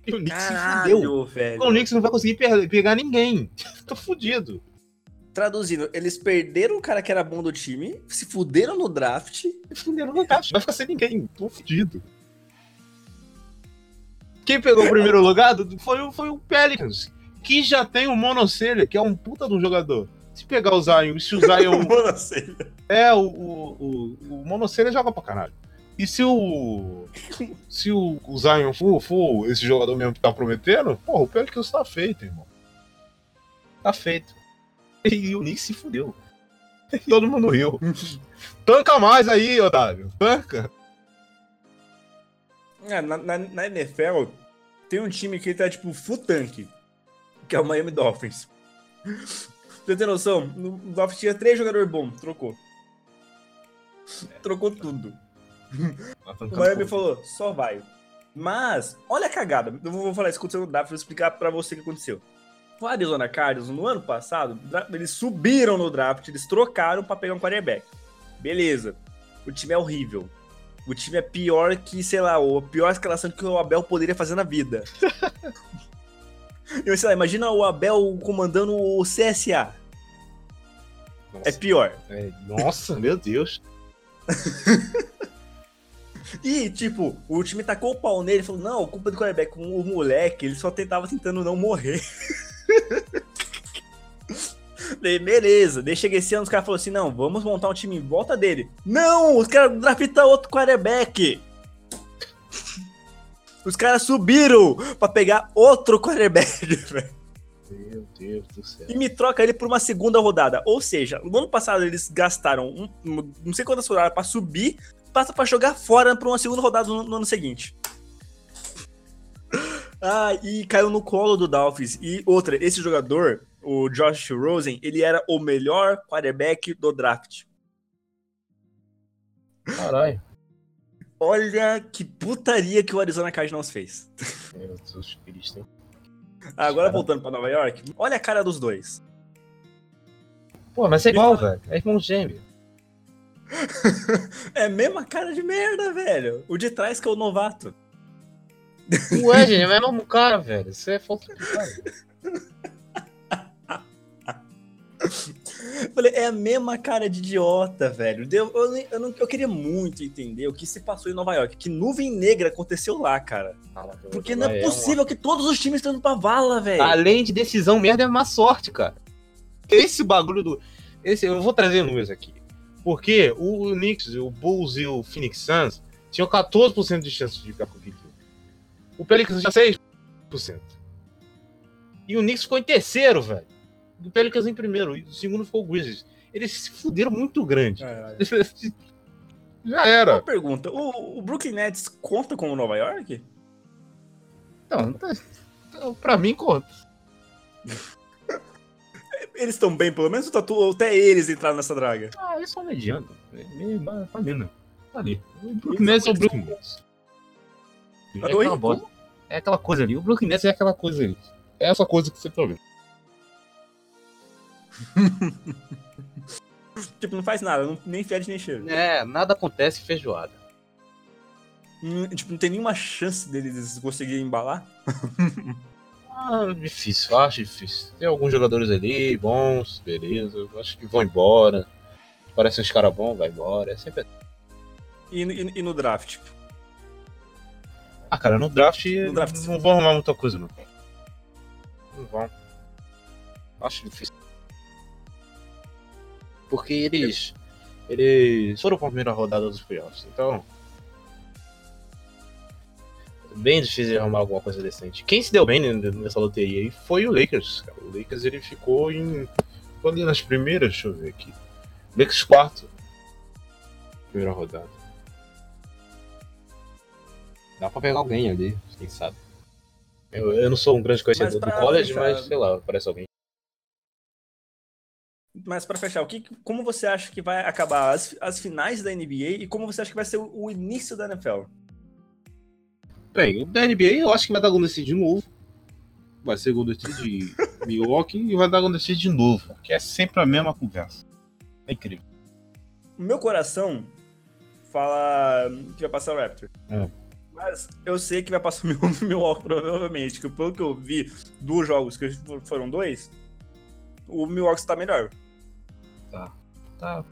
S2: E o Knicks se fudeu.
S1: Caralho, velho.
S2: O Knicks não vai conseguir pegar ninguém. Tô fudido.
S1: Traduzindo, eles perderam o cara que era bom do time, se fuderam no draft.
S2: Fuderam no draft. Vai ficar sem ninguém. Tô fudido. Quem pegou o primeiro lugar foi, o- foi o Pelicans, que já tem o Monocelha, que é um puta de um jogador. Se pegar o Zion, se o Zion.
S1: Sei.
S2: é, o, o, o, o Monocelha joga pra caralho. E se o. Se o, o Zion for, for esse jogador mesmo que tá prometendo, porra, o Pelicans tá feito, irmão. Tá feito. E o Knicks se fudeu. Todo mundo riu. Tanca mais aí, Otávio. Tanca.
S1: É, na, na, na NFL, tem um time que tá tipo full tank, que é o Miami Dolphins. Você ter noção, no Dolphins tinha três jogadores bons, trocou. Trocou tudo. O Miami falou, só vai. Mas, olha a cagada. Eu vou falar isso aconteceu no draft, vou explicar pra você o que aconteceu. O Arizona Cardinals, no ano passado, eles subiram no draft, eles trocaram pra pegar um quarterback. Beleza. O time é horrível. O time é pior que, sei lá, a pior escalação que o Abel poderia fazer na vida. Eu sei lá, imagina o Abel comandando o CSA. É pior.
S2: É, nossa, meu Deus.
S1: E, tipo, o time tacou o pau nele e falou: não, culpa do quarterback, o moleque, ele só tentava tentando não morrer. Daí, beleza, chega esse ano, os caras falaram assim: não, vamos montar um time em volta dele. Não, os caras draftaram outro quarterback. Os caras subiram pra pegar outro quarterback, velho.
S2: Meu Deus do céu.
S1: E me troca ele por uma segunda rodada. Ou seja, no ano passado eles gastaram um- um- não sei quantas rodadas pra subir, passa pra jogar fora pra uma segunda rodada no, no ano seguinte. Ah, e caiu no colo do Dolphins. E outra, esse jogador, o Josh Rosen, ele era o melhor quarterback do draft.
S2: Caralho.
S1: Olha que putaria que o Arizona Cardinals fez.
S2: Meu Deus Cristo. hein?
S1: Agora
S2: Cara.
S1: voltando pra Nova York, olha a cara dos dois.
S2: Pô, mas é igual, velho. É irmão gêmeo.
S1: É a mesma cara de merda, velho. O de trás que é o novato.
S2: Ué, gente, é o mesmo cara, velho. Isso é falta de cara.
S1: Falei, é a mesma cara de idiota, velho. Eu, nem- eu, não- eu queria muito entender o que se passou em Nova York. Que nuvem negra aconteceu lá, cara. Porque não é possível que todos os times estão indo pra vala, velho.
S2: Além de decisão, merda é má sorte, cara. Esse bagulho do. Esse, eu vou trazer números aqui. Porque o Knicks, o Bulls e o Phoenix Suns tinham 14% de chance de ficar com o Knicks. O Pelicans tinha 6%. E o Knicks ficou em terceiro, velho. O Pelicans em primeiro. E o segundo ficou o Grizzlies. Eles se fuderam muito grande. Já era.
S1: Uma pergunta: o, o Brooklyn Nets conta como Nova York?
S2: Não, tá- pra mim conta.
S1: Eles estão bem, pelo menos, ou tá ou até eles entraram nessa draga?
S2: Ah, eles são medianos. É meio- Tá né? Tá ali. O Brooklyn Nets é o Brooklyn Nets. É
S1: Oi?
S2: aquela, é aquela coisa ali. O Brooklyn Nets é aquela coisa ali. É essa coisa que você tá vendo.
S1: Tipo, não faz nada, não- nem fede nem cheiro.
S2: É, nada acontece feijoada.
S1: Hum, tipo, não tem nenhuma chance deles conseguirem embalar.
S2: Ah, difícil, acho difícil. Tem alguns jogadores ali, bons, beleza. Acho que vão embora. Parecem uns caras bons, vai embora. É sempre.
S1: E, e- e no draft?
S2: Ah, cara, no draft,
S1: No draft.
S2: não vão arrumar muita coisa, não. Não vão. Acho difícil. Porque eles. Eles foram pra primeira rodada dos playoffs, então. Bem difícil de arrumar alguma coisa decente. Quem se deu bem nessa loteria aí foi o Lakers, cara. O Lakers ele ficou em. ali nas primeiras, deixa eu ver aqui. Lakers quarto. Primeira rodada. Dá pra pegar alguém ali, quem sabe. Eu, eu não sou um grande conhecedor do college,
S1: fechar-
S2: mas sei lá, parece alguém.
S1: Mas pra fechar, o que, como você acha que vai acabar as, as finais da NBA e como você acha que vai ser o, o início da NFL?
S5: Bem, da NBA eu acho que vai dar Golden State de novo. Vai ser Golden State de Milwaukee e vai dar Golden State de novo. Que é sempre a mesma conversa. É incrível.
S1: O meu coração fala que vai passar o Raptor.
S2: É.
S1: Mas eu sei que vai passar o meu Milwaukee, provavelmente. Que pelo que eu vi dos jogos, que foram dois, o Milwaukee está melhor.
S2: Tá.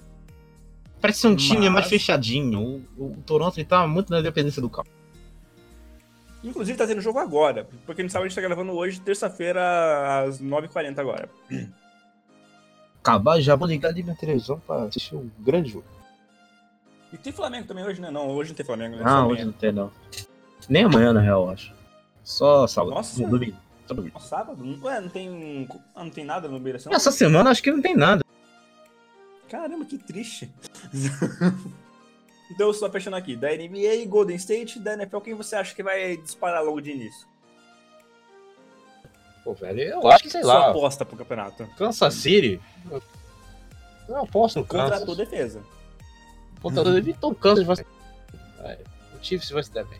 S2: Parece ser um time
S1: Mas-
S2: mais fechadinho. O, o Toronto ele tá muito na dependência do carro.
S1: Inclusive tá tendo jogo agora. Porque a gente sabe a gente tá gravando hoje, terça-feira, às 9h40 agora.
S2: Acabar, já vou ligar ali minha televisão pra assistir um grande jogo.
S1: E tem Flamengo também hoje, né? Não, hoje não tem Flamengo. né?
S2: Ah, hoje não tem não. Nem amanhã, na real, acho. Só sábado.
S1: Nossa.
S2: No domingo. Só domingo.
S1: Sábado? Ué, não tem. Ah, não tem nada no Beira?
S2: Essa semana acho que não tem nada.
S1: Caramba, que triste. então eu estou fechando aqui. Da NBA, Golden State, da NFL, quem você acha que vai disparar logo de início?
S2: Pô, velho, eu acho que sei
S1: Sua
S2: lá.
S1: aposta pro campeonato.
S2: Kansas City. Eu, eu aposto no Kansas.
S1: Contratou defesa.
S2: Puta, Então o Kansas vai. vai. O Chiefs vai se dar bem.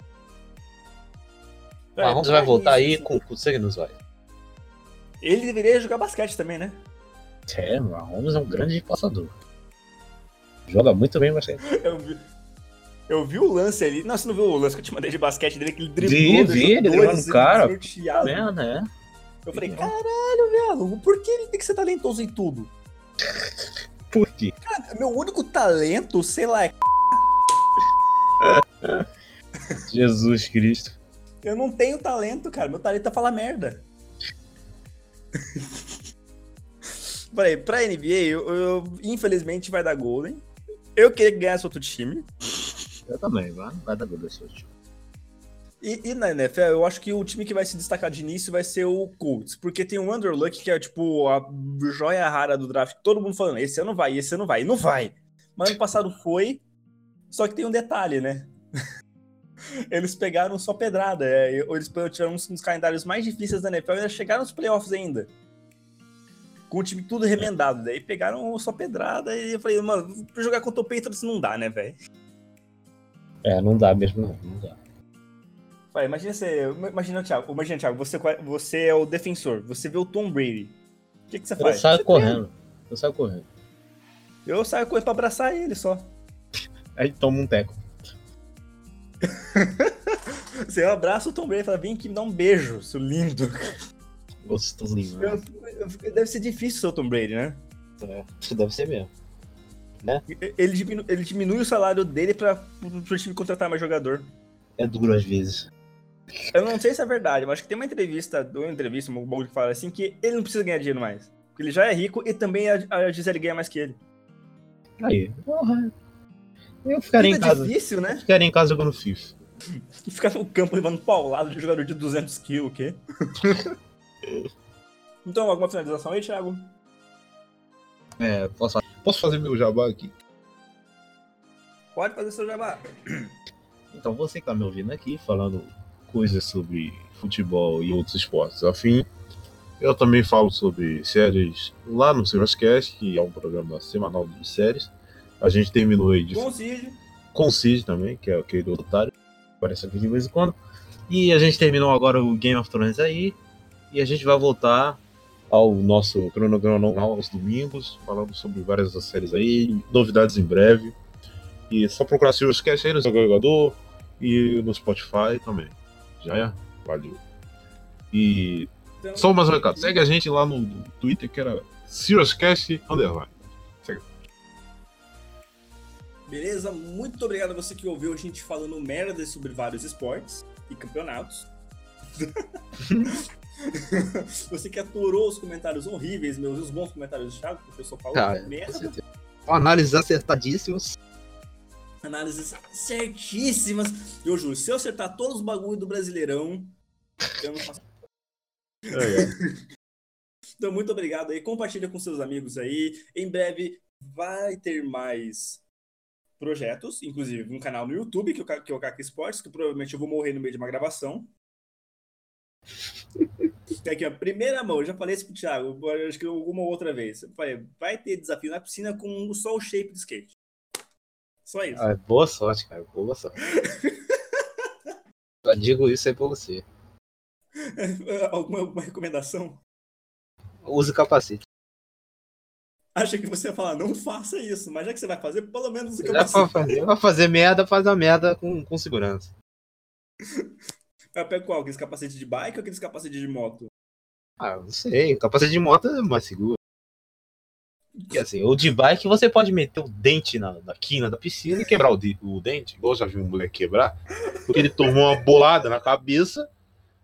S2: O Mahomes vai voltar aí com, com sangue nos olhos.
S1: Ele deveria jogar basquete também, né?
S2: É, o Mahomes é um grande passador. Joga muito bem, mas
S1: Eu vi, eu vi o lance ali. Você não viu o lance que eu te mandei de basquete dele, que ele driblou.
S2: Vi, vi, ele
S1: dois,
S2: driblando o cara.
S1: sorteado.
S2: é, né?
S1: Eu falei, caralho, velho, por que ele tem que ser talentoso em tudo?
S2: Por quê?
S1: Cara, meu único talento, sei lá, é
S2: Jesus Cristo.
S1: Eu não tenho talento, cara. Meu talento é falar merda. Falei, pra NBA, eu, eu- infelizmente vai dar Golden. Eu queria que ganhasse outro time.
S2: Eu também, vai, vai dar good esse time.
S1: E, e na NFL, eu acho que o time que vai se destacar de início vai ser o Colts. Porque tem o Underluck, que é tipo a joia rara do draft. Todo mundo falando, esse ano vai, esse ano vai. E não vai. Mas ano passado foi. Só que tem um detalhe, né? Eles pegaram só pedrada. é, eles tiveram uns dos calendários mais difíceis da NFL e ainda chegaram nos playoffs ainda. Com o time tudo remendado. Daí pegaram só pedrada e eu falei, mano, pra jogar contra o Patriots não dá, né, velho?
S2: É, não dá mesmo, não. Não dá.
S1: Vai, imagina você. Imagina, Thiago, imagina, Thiago, você, você é o defensor, você vê o Tom Brady. O que, que você
S2: Eu
S1: faz?
S2: saio
S1: Você
S2: correndo. Eu saio correndo.
S1: Eu saio correndo pra abraçar ele só.
S2: Aí toma um teco.
S1: Você abraça o Tom Brady e fala, vem aqui me dá um beijo, seu lindo.
S2: Gostosinho. né?
S1: Deve ser difícil ser o Tom Brady, né?
S2: É, deve ser mesmo.
S1: Ele diminui, ele diminui o salário dele pra, pro time contratar mais jogador.
S2: É duro às vezes.
S1: Eu não sei se é verdade, mas acho que tem uma entrevista, uma entrevista, um bagulho que fala assim, que ele não precisa ganhar dinheiro mais. Porque ele já é rico e também a, Gisele ganha mais que ele.
S2: Aí, porra. Eu ficaria em casa.
S1: difícil, né?
S2: Ficaria em casa jogando FIFA.
S1: E ficar no campo levando paulado de jogador de 200 quilos, o quê? então, alguma finalização aí, Thiago?
S2: É, posso
S5: Posso fazer meu jabá aqui?
S1: Pode fazer seu jabá.
S2: Então você que tá me ouvindo aqui falando coisas sobre futebol e outros esportes afim, eu também falo sobre séries lá no Silverscast, que é um programa semanal de séries. A gente terminou aí de
S1: Com o Cid.
S2: com o Cid também, que é aquele otário, aparece aqui de vez em quando. E a gente terminou agora o Game of Thrones aí, e a gente vai voltar ao nosso cronograma aos domingos, falando sobre várias das séries aí, novidades em breve. E só procurar Silverscast aí no seu agregador e no Spotify também. Já é? Valeu. E
S1: Então,
S2: só mais um recado, segue a gente lá no Twitter, que era Silverscast Underline.
S1: Beleza? Muito obrigado a você que ouviu a gente falando merda sobre vários esportes e campeonatos. você que aturou os comentários horríveis, meus, os bons comentários do Thiago, que o professor falou
S2: é,
S1: merda.
S2: Análises acertadíssimas.
S1: Análises certíssimas. Eu juro, se eu acertar todos os bagulho do Brasileirão, eu não faço. Então, muito obrigado aí. Compartilha com seus amigos aí. Em breve vai ter mais projetos, inclusive um canal no YouTube, que é o Ca- que é o Caca Esportes, que provavelmente eu vou morrer no meio de uma gravação. Aqui, ó, primeira mão, eu já falei isso pro Thiago, acho que alguma outra vez. Eu falei, vai ter desafio na piscina com só o shape de skate. Só isso.
S2: Ah, boa sorte, cara. Boa sorte. Só digo isso aí pra você.
S1: alguma, recomendação?
S2: Use capacete.
S1: Acha que você ia falar, não faça isso, mas já que você vai fazer, pelo menos use
S2: Já
S1: capacete.
S2: fazer, pra fazer merda, faz a merda com, com segurança.
S1: Eu pego qual? Aqueles capacetes de bike ou aqueles capacetes de moto?
S2: Ah, não sei. Capacete de moto é mais seguro. Porque assim, o de bike você pode meter o dente na, na quina da piscina e quebrar o, de- o dente, igual eu já vi um moleque quebrar, porque ele tomou uma bolada na cabeça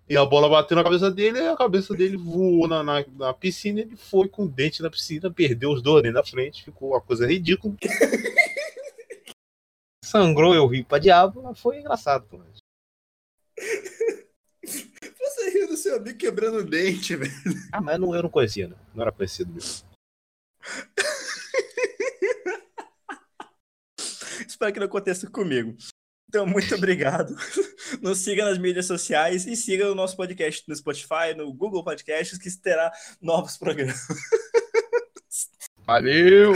S2: e a bola bateu na cabeça dele e a cabeça dele voou na, na, na piscina e ele foi com o dente na piscina, perdeu os dois na frente, ficou uma coisa ridícula. Sangrou, eu ri pra diabo, mas foi engraçado, pô.
S1: Do seu amigo quebrando o dente, velho.
S2: Ah, mas não, eu não conhecia, não. Não era conhecido mesmo.
S1: Espero que não aconteça comigo. Então, muito obrigado. Nos siga nas mídias sociais e siga o nosso podcast no Spotify, no Google Podcasts, que terá novos programas.
S2: Valeu!